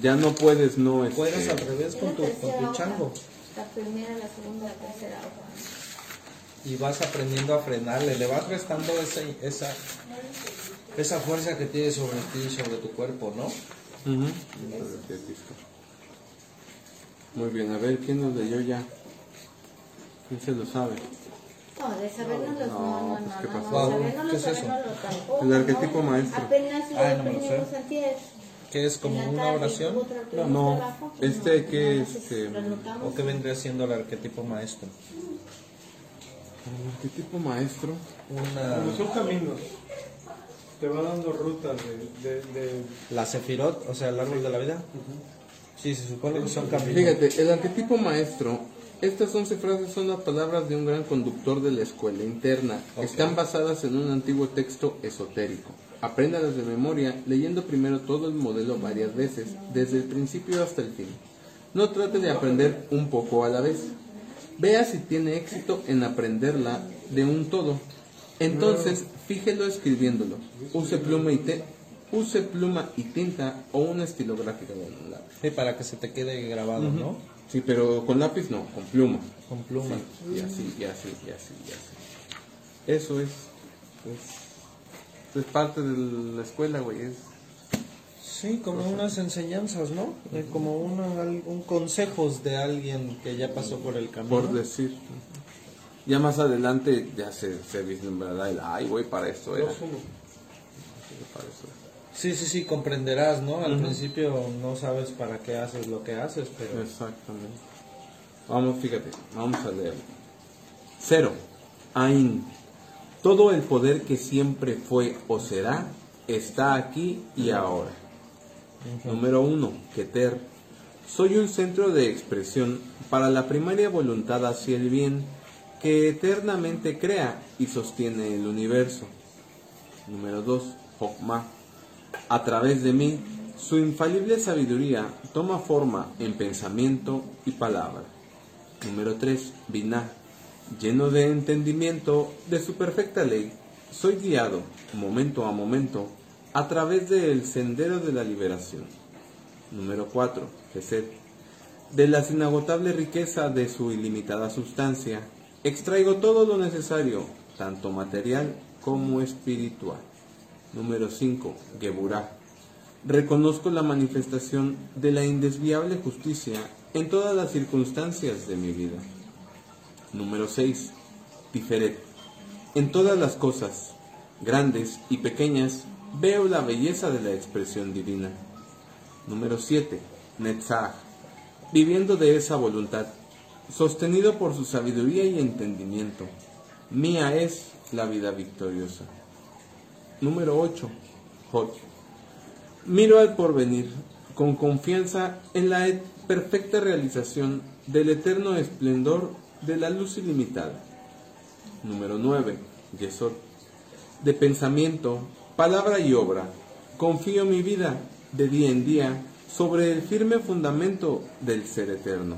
Ya no puedes, no es. juegas al revés con tu, con tu chango. La primera, la segunda, la tercera y vas aprendiendo a frenarle, le vas restando esa, esa, esa fuerza que tiene sobre ti, sobre tu cuerpo, ¿no? Muy bien, a ver, ¿quién nos leyó ya? ¿Quién se lo sabe? No, de sabernos los no, no, no, pues, ¿qué no, pasó? no, sabernos ¿qué los es eso? los El arquetipo no. maestro. Apenas lo Ah, no me lo sé. antier. ¿Qué es como una oración? No, abajo, pues este no, que, más este. ¿O qué vendría siendo el arquetipo maestro? El arquetipo maestro. Una, Como son caminos, te va dando rutas de... de, de la Sefirot, o sea, el árbol de la vida. Sí, se supone que son caminos. Fíjate, el arquetipo maestro, estas 11 frases son las palabras de un gran conductor de la escuela interna. Están basadas en un antiguo texto esotérico. Apréndalas de memoria leyendo primero todo el modelo varias veces, desde el principio hasta el fin. No trate de aprender un poco a la vez. Vea si tiene éxito en aprenderla de un todo. Entonces, fíjelo escribiéndolo. Use pluma y te- use pluma y tinta o una estilográfica de un lápiz. Sí, para que se te quede grabado, ¿no? Sí, pero con lápiz no, con pluma. Con pluma. Sí, y así, y así, y así, y así. Eso es. Es, es parte de la escuela, güey. Es, Sí, como unas enseñanzas, ¿no? Como una, un consejos de alguien que ya pasó por el camino. por decir. Ya más adelante ya se, se vislumbrará el, ay, güey, para esto era. dos, uno. Para eso era. Sí, sí, sí, comprenderás, ¿no? Al principio no sabes para qué haces lo que haces, pero Exactamente. Vamos, fíjate, vamos a leer. Cero. Ain. Todo el poder que siempre fue o será está aquí y ahora. Número uno. Keter. Soy un centro de expresión para la primaria voluntad hacia el bien que eternamente crea y sostiene el universo. Número 2. Hokmah. A través de mí, su infalible sabiduría toma forma en pensamiento y palabra. Número 3. Binah. Lleno de entendimiento de su perfecta ley, soy guiado, momento a momento, a través del sendero de la liberación. Número 4. Gesed. De la inagotable riqueza de su ilimitada sustancia, extraigo todo lo necesario, tanto material como espiritual. Número 5. Geburah. Reconozco la manifestación de la indesviable justicia en todas las circunstancias de mi vida. Número 6. Tiferet. En todas las cosas, grandes y pequeñas, veo la belleza de la expresión divina. Número 7. Netzach. Viviendo de esa voluntad, sostenido por su sabiduría y entendimiento, mía es la vida victoriosa. Número 8. Hot. Miro al porvenir con confianza en la e- perfecta realización del eterno esplendor de la luz ilimitada. Número 9. Yesod. De pensamiento, palabra y obra, confío mi vida de día en día sobre el firme fundamento del ser eterno.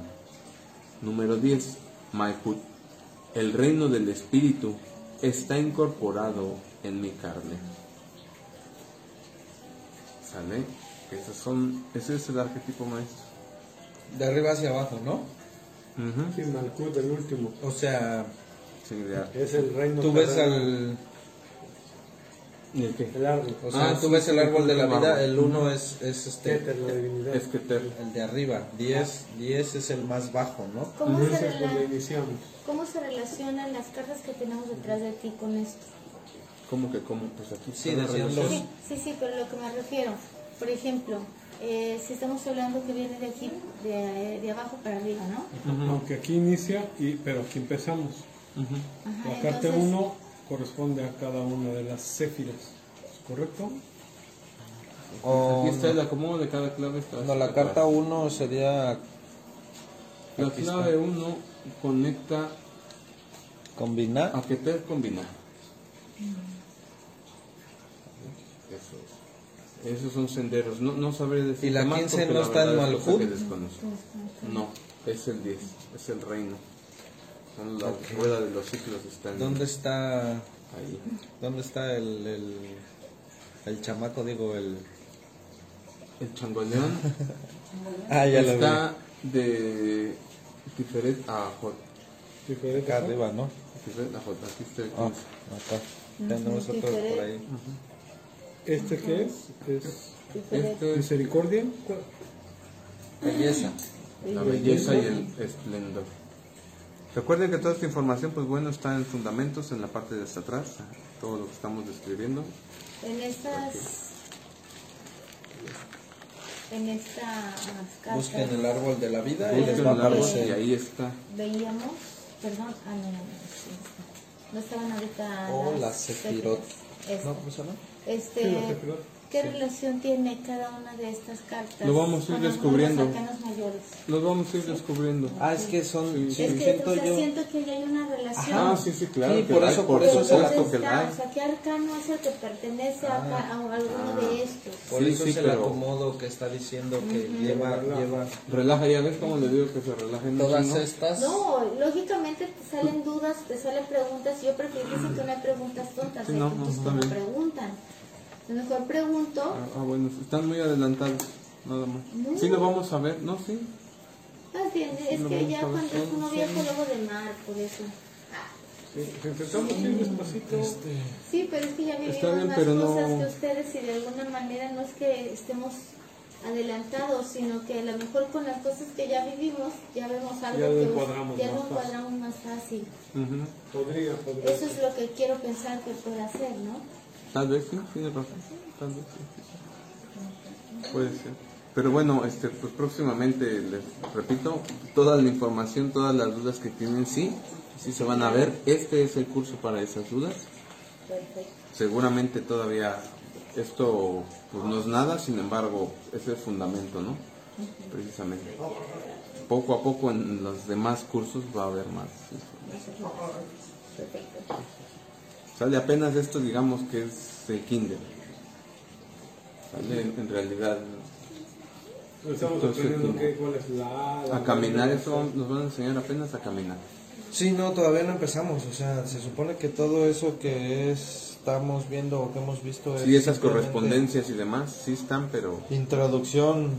Número 10. Maihut. El reino del espíritu está incorporado en mi carne. ¿Sale? Esos son, ese es el arquetipo maestro. De arriba hacia abajo, ¿no? Ujú. Sí, Malkut, el último. O sea, Sí, de ar- Es el reino. tú ves al... ¿Y el qué? El árbol. O sea, Ah, tú sí, ves sí, el árbol de la vida, el uno es, es este... Keter, la divinidad. Es que ter. El de arriba, 10, 10 es el más bajo, ¿no? ¿Cómo se, rela-. ¿Cómo se relacionan las cartas que tenemos detrás de ti con esto? ¿Cómo que cómo? Pues aquí Sí, decían los- Sí, sí, sí, pero lo que me refiero, por ejemplo, eh, si estamos hablando que viene de aquí, de, de abajo para arriba, ¿no? Aunque aquí inicia, y, pero aquí empezamos. Ajá, La carta entonces- 1 corresponde a cada una de las céfiras. ¿Correcto? O, Aquí está el acomodo de cada clave. Está no, la carta atrás. 1 sería La clave está. 1 conecta combinar. a que ter combinar. Eso es. Esos son senderos. No, no sabré decir. ¿Y la más 15 porque no la está en es Malhut? que desconozco. No, es el 10. Es el reino. Son la rueda de los ciclos están ¿Dónde está, ahí. dónde está el, el, el chamaco, digo, el... El changoleón <laughs> Ah, ya lo vi. está de Tiferet a Jot. Diferente. Acá arriba, ¿no? Tiferet a Jot. Aquí está el Ah, 15. acá. Tenemos otro por ahí. ¿Este qué es? Es Este es misericordia. Belleza. la belleza y el esplendor. Recuerden que toda esta información, pues bueno, está en fundamentos, en la parte de hasta atrás, todo lo que estamos describiendo. En estas, en estas cartas Busquen el árbol de la vida y les va a ahí está. veíamos, perdón, ah, no, no, no, estaban ahorita O las la Sefirot. Esta. ¿No? ¿Cómo se llama? Este, Sí. ¿Qué relación tiene cada una de estas cartas? Lo vamos a ir descubriendo. mayores? Los vamos a ir descubriendo. Ah, es que son... Sí, sí, es que siento o sea, yo... siento que ya hay una relación. Ah, sí, sí, claro. Sí, por eso- hay, por por eso se la-. O sea, ¿qué arcano es el que pertenece a, ca- a alguno de estos? Por Sí, eso sí, es el pero- acomodo que está diciendo que lleva, lleva Relaja, ya ves cómo le digo que se relajen todas ¿no? estas... No, lógicamente te salen dudas, te salen preguntas. Yo prefiero que no hay preguntas tontas, Sí, no, no, que preguntan. A lo mejor pregunto, Ah, ah, bueno, están muy adelantados, nada más. No. Sí, lo vamos a ver, ¿no? Sí. más bien, es que ya cuando es uno viejo luego de mar, por eso. Ah, Sí, Intentamos ir despacito. Sí, pero es que ya vivimos bien, más pero no- cosas que ustedes y de alguna manera no es que estemos adelantados, sino que a lo mejor con las cosas que ya vivimos ya vemos algo Ya lo que encuadramos ya más lo fácil. encuadramos más fácil. Podría, podría. Eso es lo que quiero pensar que puede hacer, ¿no? Tal vez sí, tienes razón. Tal vez sí. Puede ser. Pero bueno, este, pues próximamente les repito, toda la información, todas las dudas que tienen, sí, sí se van a ver. Este es el curso para esas dudas. Seguramente todavía esto pues no es nada, sin embargo, ese es el fundamento, ¿no? Precisamente. Poco a poco en los demás cursos va a haber más. Perfecto. Sale apenas esto, digamos que es el kinder. Sale en, en realidad Estamos Entonces, aprendiendo qué, cuál es la A, la a caminar, eso nos van a enseñar apenas a caminar. Sí, no, todavía no empezamos. O sea, se supone que todo eso que es, estamos viendo o que hemos visto es. Sí, esas correspondencias y demás, sí están, pero Introducción.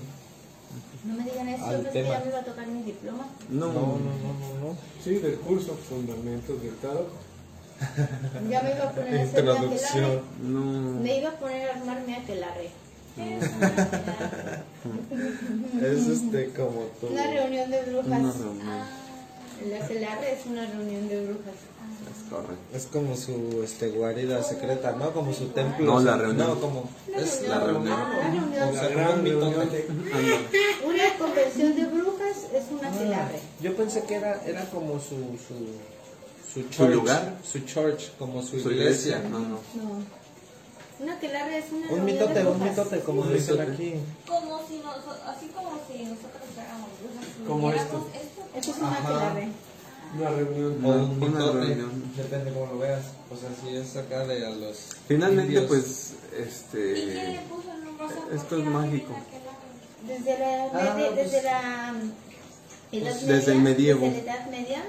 No me digan eso, Al yo pensé que tema. ya me iba a tocar mi diploma. no, No, no, no, no. no. Sí, del curso Fundamentos del Tarot. <laughs> Ya me iba a poner a hacer aquelarre. no. Me iba a poner a armar mi aquelarre. <laughs> Es este como <laughs> tú. Una reunión de brujas. Una reunión. El aquelarre es una reunión de brujas. Es correcto. Es como su este, guarida secreta, ¿no? Como su templo. No, la reunión. No, como. Es La reunión. Una reunión. O sea, La gran reunión de... Una convención de brujas es un aquelarre. Yo pensé que era, era como su, su, su, ¿Su church, lugar? Su church, como su, Su iglesia. iglesia, no, no. No. Una aquelarre es una Un mitote, un mitote, como Un dicen mitote. aquí. Como si nos, así como si nosotros brujas. si Como esto. Esto es un Ajá. aquelarre. Una reunión. O un Una mitote, reunión. depende cómo lo veas. O sea, si es acá de a los. Finalmente, indios. pues, ¿Y quién le este, puso el nombre? Esto ¿por es mágico. Desde la, Ah, medi- pues- desde la edad Pues, media, desde el medievo. Desde la edad media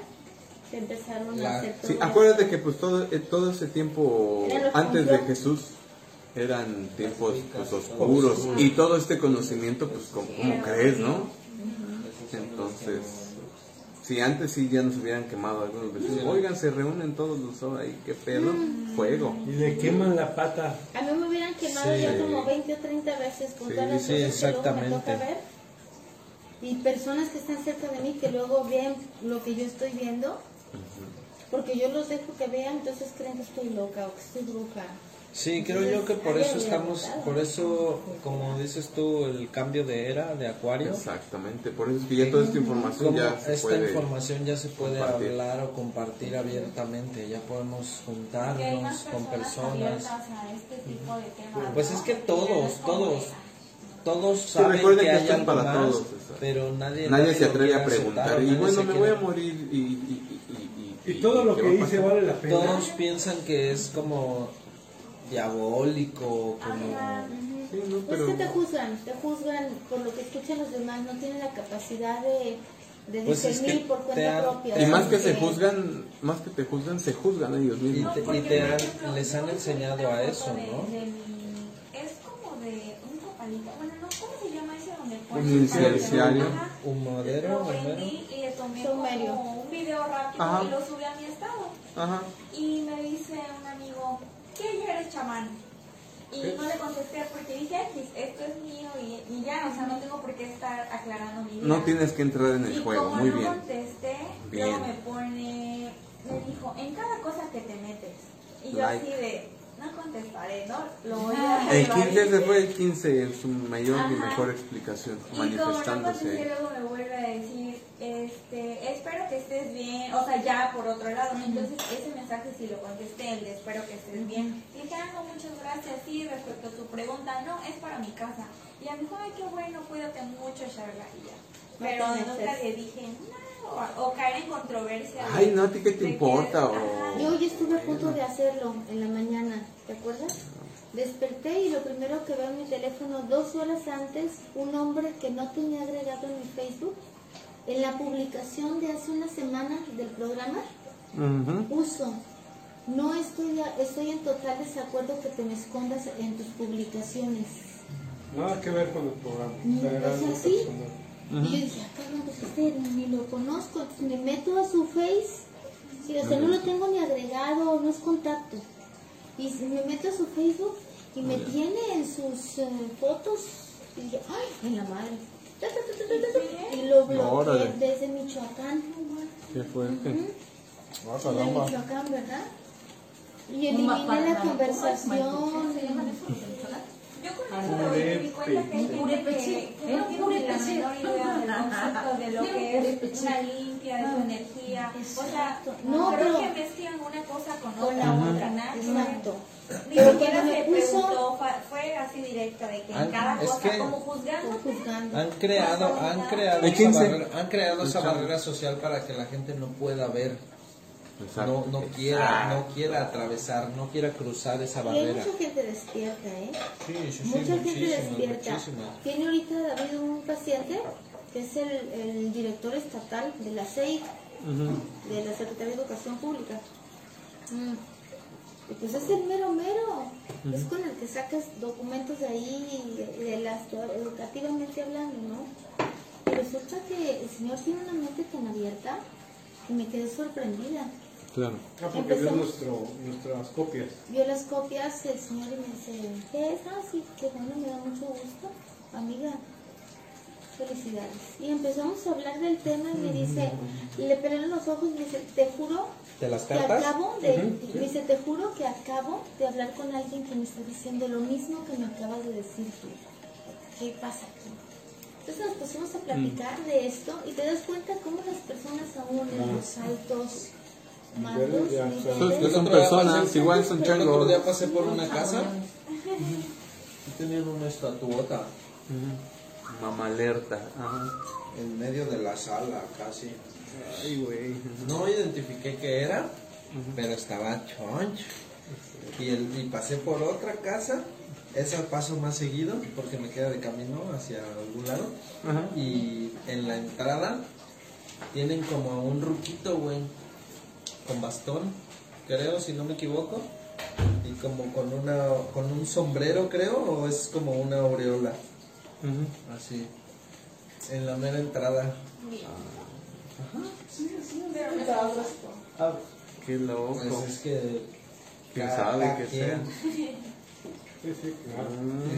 empezaron La- a hacer todo sí, acuérdate que pues todo, eh, todo ese tiempo antes de. Jesús eran tiempos pues, Oscuros. y todo este conocimiento pues como, como crees, ¿no? Entonces, si antes sí ya nos hubieran quemado algunos vecinos, oigan, se reúnen todos los hombres ahí, qué pedo, fuego. Y le queman la pata. A mí me hubieran quemado Sí. ya como 20 o 30 veces con Sí, todas las sí, cosas que luego me exactamente. toca ver. Y personas que están cerca de mí que luego ven lo que yo estoy viendo. Porque yo los dejo que vean, entonces creen que estoy loca o que estoy bruja. Sí, creo yo que por eso estamos, por eso, como dices tú, el cambio de era de Acuario. Exactamente, por eso es que ya toda esta información ya se esta puede... información ya se puede compartir. hablar o compartir abiertamente, ya podemos Que hay más juntarnos con personas a este tipo de temas. Pues es que todos, todos, todos saben que que hay algo para más, todos, pero nadie, Nadie se atreve a preguntar, aceptar, y bueno, me quiere- voy a morir y... y, y, y, Y todo lo ¿qué que hice vale la pena. Todos piensan que es como diabólico, como... Sí, no, Es pero... que te juzgan, te juzgan por lo que escuchan los demás, no tienen la capacidad de, de Pues es discernir que por cuenta propia. Y más que se juzgan, más que te juzgan, se juzgan ellos Y mismos. te, y te han- ejemplo, les han enseñado a eso, de- ¿no? es como de un copalito. Bueno, no, ¿cómo se llama ese donde Un. Ajá. Un madero, madero. Tomé como un video rápido Ajá. y lo subí a mi estado. Ajá. Y me dice un amigo, ¿qué ya eres chamán? Y no le contesté porque dije, X, esto es mío y, y ya, o sea, no tengo por qué estar aclarando mi vida. No tienes que entrar en el y juego, como muy no bien. contesté, Bien. luego me pone, me dijo, en cada cosa que te metes. Y yo Like. así de, no contestaré, ¿no? Lo voy a El dejar 15 ahí. ese fue el 15 en su mayor y mejor explicación, Y como no manifestándose. luego me vuelve a decir, este, espero que estés bien, o sea, ya por otro lado, ¿no? Entonces ese mensaje sí lo contesté, el de espero que estés bien. Y dije, ah, no, muchas gracias, sí, respecto a tu pregunta, no, es para mi casa. Y ella me dijo, ay, qué bueno, cuídate mucho, charla, y ya. Pero No nunca le dije, no, o, o caer en controversia. Ay, no, ¿a ti qué te importa? O-. Yo hoy estuve a punto de hacerlo en la mañana, ¿te acuerdas? Desperté y lo primero que veo en mi teléfono, dos horas antes, un hombre que no tenía agregado en mi Facebook, en la publicación de hace una semana del programa, Ujú. puso, no estoy, a- estoy en total desacuerdo que te me escondas en tus publicaciones. Nada que ver con el programa. Mm, Era algo así. personal. Y yo dije, ah, cabrón, pues este ni lo conozco, entonces me meto a su face, y o sea, no lo tengo ni agregado, no es contacto. Y me meto a su Facebook y me tiene en sus eh, fotos, y dije, ay, en la madre. Y lo bloqueé desde Michoacán. Qué fuerte. Ah, De caramba. Michoacán, ¿verdad? Y eliminé la conversación. Yo con eso me di cuenta que hay gente que, que no tiene la menor idea del concepto de lo que es una limpia, de su energía. O sea, No, creo que mezclan una cosa con Con otra. otra, final, exacto. Ni Pero siquiera se preguntó, fue así directa de que Ah, en cada cosa, que- como juzgando. juzgando. Han creado, han creado, ¿De esa quién se- barrera, han creado esa barrera social para que la gente no pueda ver, no, no quiera, no quiera atravesar, no quiera cruzar esa Y hay barrera. mucha gente despierta, ¿eh? Sí, sí, sí, mucha gente despierta. Tiene ahorita David un paciente que es el, el director estatal de la CEI, de la Secretaría de Educación Pública. Mm. Y pues es el mero mero, es con el que sacas documentos de ahí, de, de las educativamente hablando, ¿no? Y resulta que el señor tiene una mente tan abierta que me quedé sorprendida. Claro. Ah, porque vio nuestro, nuestras copias. Vio las copias el señor y me dice, ¿qué es? Ah, sí, qué bueno, me da mucho gusto. Amiga, felicidades. Y empezamos a hablar del tema y me dice, le pelaron los ojos y me dice, te juro ¿De las que acabo de, me dice, te juro que acabo de hablar con alguien que me está diciendo lo mismo que me acabas de decir tú. ¿Qué pasa aquí? Entonces nos pusimos a platicar de esto y te das cuenta cómo las personas aún en los altos son- El personas, igual son El otro changos. día pasé por una casa y tenían una estatuota Mamá alerta. Ajá. en medio de la sala casi. Ay, güey. No identifiqué qué era, pero estaba choncho. Y, el, y pasé por otra casa, esa paso más seguido porque me queda de camino hacia algún lado. Ajá. Y en la entrada tienen como un ruquito, güey, con bastón, creo, si no me equivoco. Y como con una con un sombrero, creo, o es como una aureola, así, en la mera entrada. Qué loco. Pues es que ¿Quién cada sabe qué quien. sea? <laughs> Sí, sí, claro.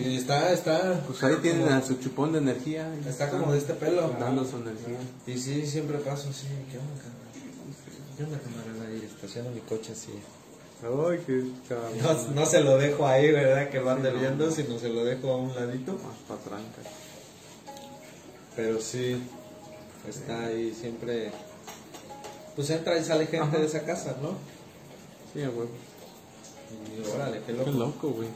Y está, está, Pues ahí tienen a su chupón de energía. está como de este pelo. Dando su energía. Y sí, siempre paso así, ¿qué onda? ¿Qué onda, camarada? Ahí estaciono mi coche así. Ay, qué. No, no se lo dejo ahí, ¿verdad? Que lo ande viendo, sino se lo dejo a un ladito. Más patranca. Pero sí, está ahí siempre. Pues entra y sale gente de esa casa, ¿no? Sí, a huevo. Y órale, qué Qué loco. loco, güey.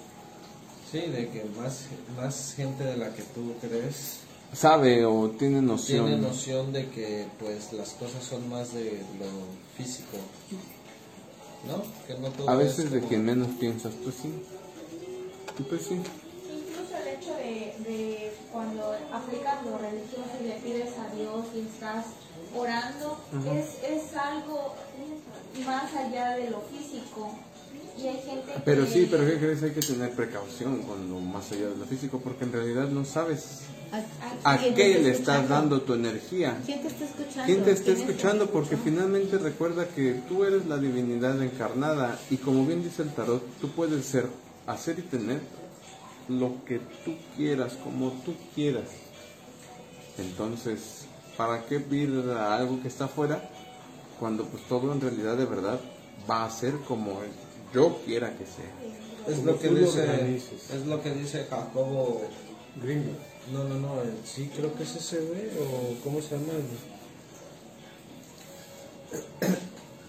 Sí, de que más, más gente de la que tú crees Sabe o tiene noción. tiene noción de que pues las cosas son más de lo físico. ¿No? Que no todo A es veces de quien menos piensas, pues sí. Pues sí. Incluso el hecho de, de cuando aplicas lo religioso y le pides a Dios y estás orando, es, es algo más allá de lo físico. Y hay gente Pero que... sí, pero ¿qué crees? Hay que tener precaución con lo más allá de lo físico porque en realidad no sabes a ¿Quién te qué está le estás dando tu energía. ¿Quién te está escuchando? ¿Quién te está ¿Quién escuchando? Porque finalmente recuerda que tú eres la divinidad encarnada y como bien dice el tarot, tú puedes ser, hacer y tener lo que tú quieras, como tú quieras. Entonces, ¿para qué pedir a algo que está afuera cuando pues todo en realidad de verdad va a ser como yo quiera que sea? Es lo que dice, es lo que dice Jacobo. Gringo. No, no, no, el- sí creo que es ese, güey, o ¿cómo se llama? El-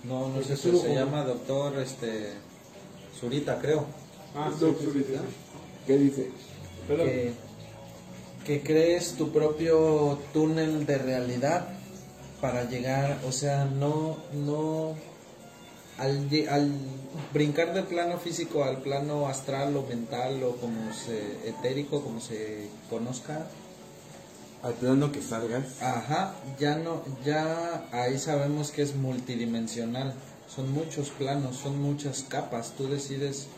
No, no sé se Gómez. llama doctor, este, Zurita, creo. Ah, Doctor, sí. ¿Qué dice? Que, que crees tu propio túnel de realidad para llegar, o sea, no, no, al, al brincar del plano físico al plano astral o mental o como se, etérico, como se conozca, Al plano que salgas. Ajá, ya no, ya ahí sabemos que es multidimensional. Son muchos planos, son muchas capas. Tú decides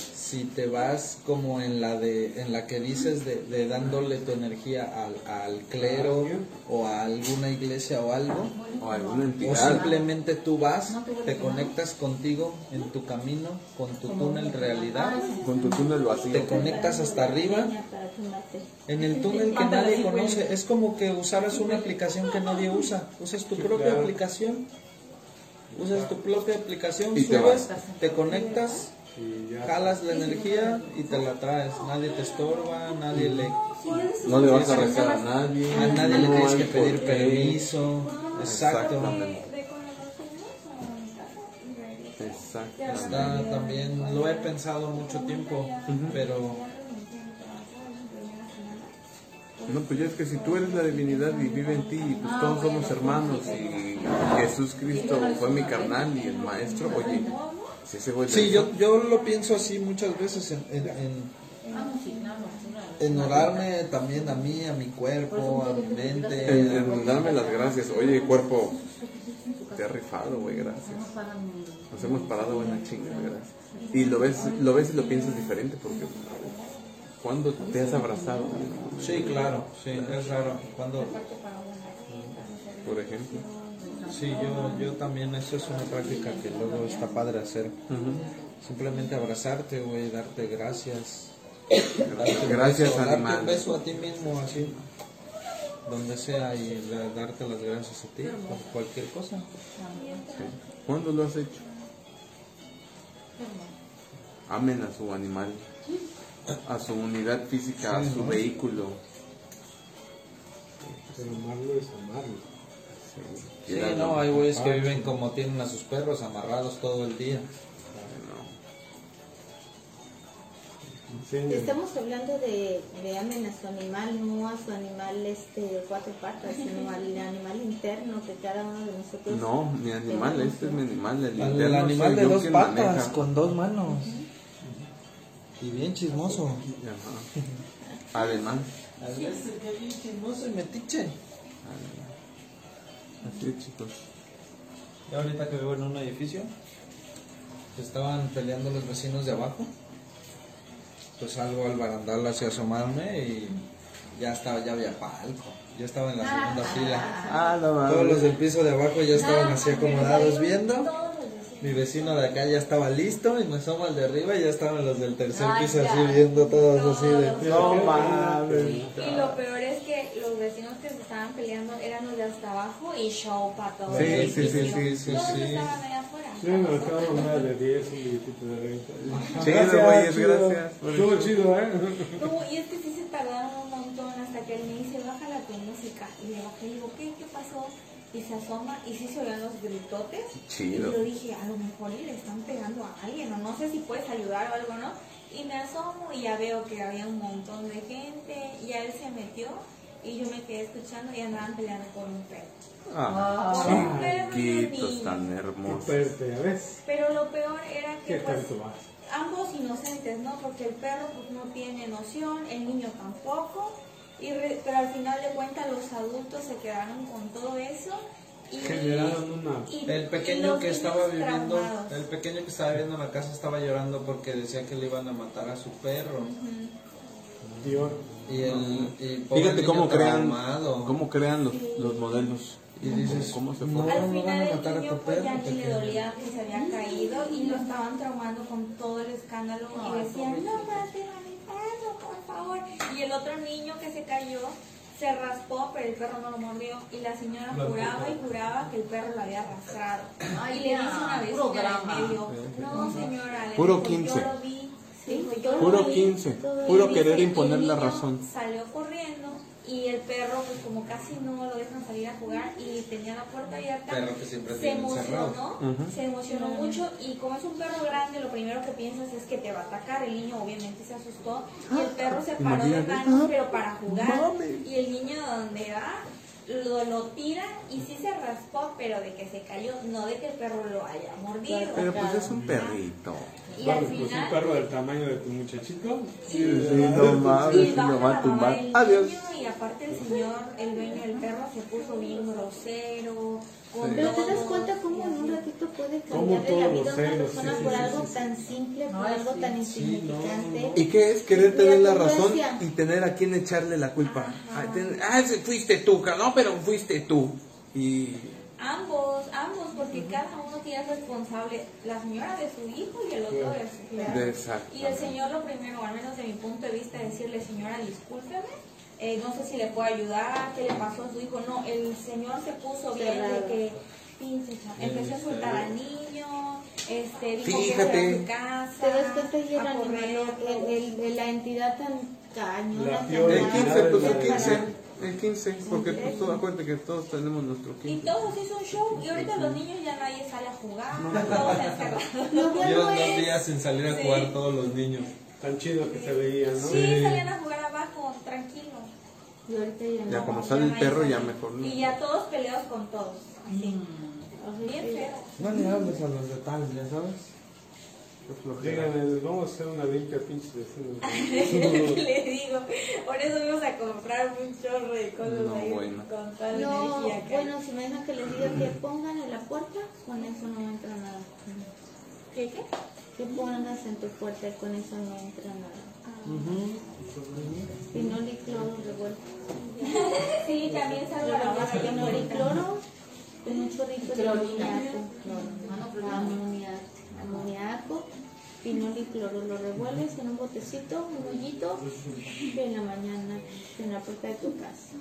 si te vas como en la de, en la que dices de, de dándole tu energía al, al clero o a alguna iglesia o algo, O alguna o entidad. simplemente tú vas, te conectas contigo en tu camino, con tu túnel realidad, Con tu túnel vacío. te conectas hasta arriba en el túnel que nadie conoce. Es como que usaras una aplicación que nadie usa. Usas tu propia aplicación. Usas tu propia aplicación, subes, vas. te conectas Y ya. Jalas la energía y te la traes. Nadie te estorba, nadie le, No le vas a rezar a nadie. a nadie le tienes que pedir permiso. Exacto. Exactamente. Exactamente. Está también, lo he pensado mucho tiempo, pero No, pues ya es que si tú eres la divinidad y vive en ti, y pues todos somos hermanos y Jesús Cristo fue mi carnal y el maestro, oye, si ese güey sí, yo, yo lo pienso así muchas veces en, en, en- en orarme también a mí, a mi cuerpo, a mi mente. en, en darme las gracias, oye cuerpo, te ha rifado, güey, gracias. Nos hemos parado buena chinga, gracias. Y lo ves, lo ves y lo piensas diferente porque cuando te has abrazado, Sí, claro, sí, es raro. Cuando, por ejemplo. Sí, yo, yo también, eso es una práctica que luego está padre hacer. Simplemente abrazarte, güey, darte gracias. <coughs> Gracias, Darte un animal. beso a ti mismo, así, donde sea, y da- darte las gracias a ti por cualquier cosa. Sí. ¿Cuándo lo has hecho? Amen a su animal, a su unidad física, a su vehículo. Pero amarlo es amarlo. Sí, no, hay güeyes que viven como tienen a sus perros amarrados todo el día. Estamos hablando de, de amen a su animal, no a su animal este de cuatro patas, sino al animal interno que cada uno de nosotros. No, mi animal, este es mi animal. El, El, interno animal de dos patas, maneja. con dos manos. Y bien chismoso. Ajá. <laughs> Además, A veces que bien chismoso y metiche. Así es, chicos. Y ahorita que vivo en un edificio, estaban peleando los vecinos de abajo, pues salgo al barandal hacia asomarme y ya estaba, ya había palco. Yo estaba en la segunda fila. Ah, no Todos los del piso de abajo ya estaban así acomodados viendo. Mi vecino de acá ya estaba listo y me asomo al de arriba y ya estaban los del tercer piso así viendo todos así de... No mames. Y lo peor es que los vecinos estaban peleando eran los de hasta abajo y show para todos. Sí, el sí, sí, sí, sí, Todos sí. estaban allá afuera. Sí, me acaban una de 10, un billetito de 20. Chido, güeyes, gracias. Estuvo chido, ¿eh? No, y es que sí se tardaron un montón hasta que él me dice, bájala tu música. Y le bajé y digo, ¿qué? ¿Qué pasó? Y se asoma y sí se oían los gritotes. Chido. Y yo dije, a lo mejor y le están pegando a alguien, o no sé si puedes ayudar o algo, ¿no? Y me asomo y ya veo que había un montón de gente, y ya él se metió y yo me quedé escuchando y andaban peleando por un perro. Ah, un chiquitos tan hermosos. Fuerte, ¿ya ves? Pero lo peor era que ¿Qué pues, ambos inocentes, ¿no? Porque el perro pues no tiene noción, el niño tampoco, y re- pero al final de cuentas los adultos se quedaron con todo eso y Generaron una... y- El pequeño que estaba viviendo, traumados. el pequeño que estaba viviendo en la casa estaba llorando porque decía que le iban a matar a su perro. Dios. Y el y Fíjate cómo crean, traumado. cómo crean los, los modelos. Y dices, ¿Cómo se no, fue? Al no van final a el matar a niño tu pues perro. ya ni le dolía que se había caído y lo estaban traumando con todo el escándalo y decían, no maten a mi perro, por favor. Y el otro niño que se cayó se raspó, pero el perro no lo mordió y la señora juraba y juraba que el perro lo había arrastrado. Ay, y le dice una vez drama. medio, no señora, le Puro dijo, 15. yo lo vi. Puro vi". 15, todo puro querer dice, imponer la razón. Salió corriendo y el perro, pues como casi no lo dejan salir a jugar y tenía la puerta abierta, Perro que siempre se emocionó, se emocionó mucho y como es un perro grande, lo primero que piensas es que te va a atacar. El niño obviamente se asustó y el perro se paró de Imagínate. manos, pero para jugar. Y el niño donde va, lo, lo tira y sí se raspó, pero de que se cayó, no de que el perro lo haya mordido. Pero pues es un perrito. Y al Vale, pues un perro del tamaño de tu muchachito. Sí, no mames, Y sí baja lo va la a tumbar. Adiós. y aparte el señor, el dueño del perro, se puso bien grosero. con Pero te das cuenta cómo en un ratito puede Cómo cambiarle la vida a los una persona sí, sí, por sí, algo sí. tan simple, por Ay, algo sí. tan Sí, insignificante. ¿Y qué es querer tener la razón y tener a quien echarle la culpa? Ah, ten- Ah, fuiste tú, no, pero fuiste tú. Y Ambos, ambos, porque cada uno tiene responsable, la señora de su hijo y el otro de su esa. Y el señor lo primero, al menos de mi punto de vista, decirle, señora, discúlpeme, eh, no sé si le puedo ayudar, qué le pasó a su hijo. No, el señor se puso bien de que empezó a insultar al niño, Este, dijo que Fíjate. era su casa. Te das cuenta y el el, el- el- la entidad tan cañona, La tan piola. El 15, pues el La- 15. El 15, porque pues, todo, acuérdate que todos tenemos nuestro Y 15. todos hizo un show y ahorita los niños ya nadie sale a jugar, todos encerrados. Bueno Llevan dos días sin salir a Sí. jugar todos los niños. Tan chido que se veía, ¿no? Sí, salían a jugar abajo, tranquilo. y ahorita ya no. Ya como No, sale el perro, ya mejor no. Y ya todos peleados con todos, así. Bien feo. No le hables a los de tal, ya sabes. Díganle, vamos a hacer una limpia pinche vecinos. <laughs> Le digo, por eso vamos a comprar un chorro de cosas No, ahí bueno. con toda la No, energía acá. bueno, si me dejan que les diga que pongan en la puerta, con eso no entra nada. ¿Qué qué? Que pongas en tu puerta y con eso no entra nada. Pinol y cloro revuelto. <laughs> Sí, también salgo a la Pinol y ahorita. cloro con un chorrito de Clorina. amoníaco. Amoníaco. Amoníaco. Pinol y cloro lo revuelves en un botecito, un hoyito, y en la mañana en la puerta de tu casa.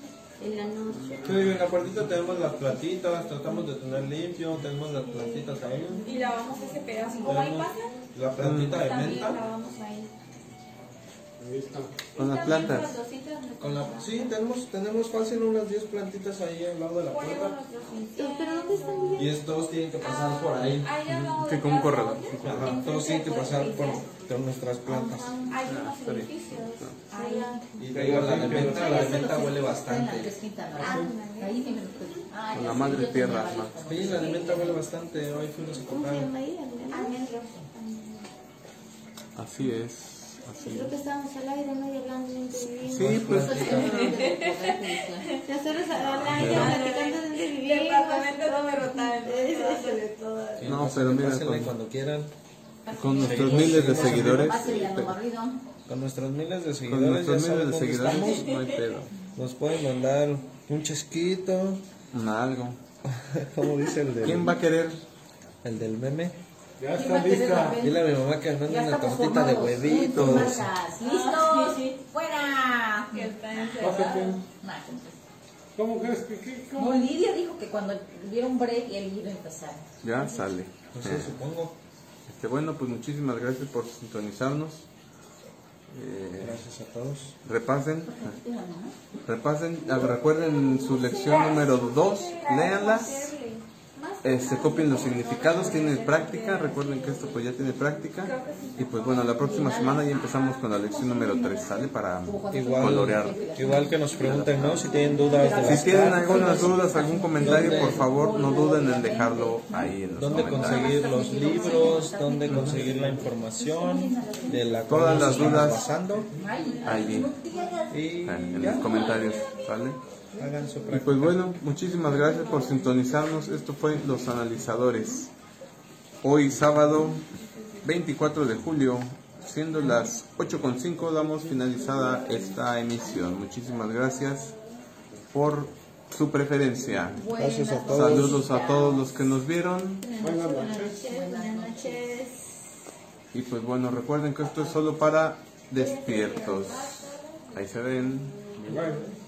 En la noche. Sí, en la puertita tenemos las platitas, tratamos de tener limpio, tenemos las platitas ahí. Y lavamos ese pedazo. ¿Cómo ahí pasa? La plantita de También menta. lavamos ahí. Ahí está. Con las plantas. Con la, sí, tenemos, tenemos fácil unas 10 plantitas ahí al lado de la puerta. Y es, todos tienen que pasar por ahí. Lado Sí, como un corredor. Ajá, todos tienen que del pasar por, por nuestras plantas. Hay unos edificios. Ahí. Y te digo, la de menta, la de menta huele bastante. Ahí tiene los Ah, Con la madre tierra. Sí, la de menta huele bastante. Hoy fuimos a ¿Cómo se comprar. Así es. Creo que estábamos al aire, ¿no? Y hablando de vivimos. Sí, pues. Nosotros al aire platicando de vivimos. Departamento número tal. Sí, No, pásenle, pero mira, con- cuando quieran. con nuestros miles de seguidores. Con nuestros miles de Con seguidores, ya nuestros miles de seguidores no hay pedo. Nos pueden mandar un chesquito. Un algo. <laughs> ¿Cómo dice el del, ¿Quién va a querer? el del meme? Ya está lista. Dile a mi mamá que mande una tortita de huevitos. ¿Listos? ¡Fuera! Que está Pásate. encerrado. Nah, entonces, ¿Cómo crees que qué? No. Lidia dijo que cuando diera un break él iba a empezar. Ya sale. Eh, supongo. este, bueno, pues muchísimas gracias por sintonizarnos. Eh, Gracias a todos. repasen, repasen, ah, recuerden su lección número 2, léanla, este, copien los significados, tienen práctica, recuerden que esto pues ya tiene práctica, y pues bueno, la próxima semana ya empezamos con la lección número 3, ¿sale? Para Igual, colorear. igual que nos pregunten, ¿no? Si tienen dudas de Si tienen cartas, algunas dudas, algún comentario, por favor, no duden en dejarlo ahí en los dónde comentarios. conseguir los libros, dónde conseguir la información de la Todas las dudas. basando. Ahí, Y en ya, los comentarios, ¿sale? Hagan su Y pues bueno, muchísimas gracias por sintonizarnos. Esto fue Los Analizadores. Hoy sábado 24 de julio, siendo las 8.5, damos finalizada esta emisión. Muchísimas gracias por su preferencia. Gracias a todos. Saludos a todos los que nos vieron. Buenas noches. Buenas noches. Y pues bueno, recuerden que esto es solo para despiertos. Ahí se ven. Bye.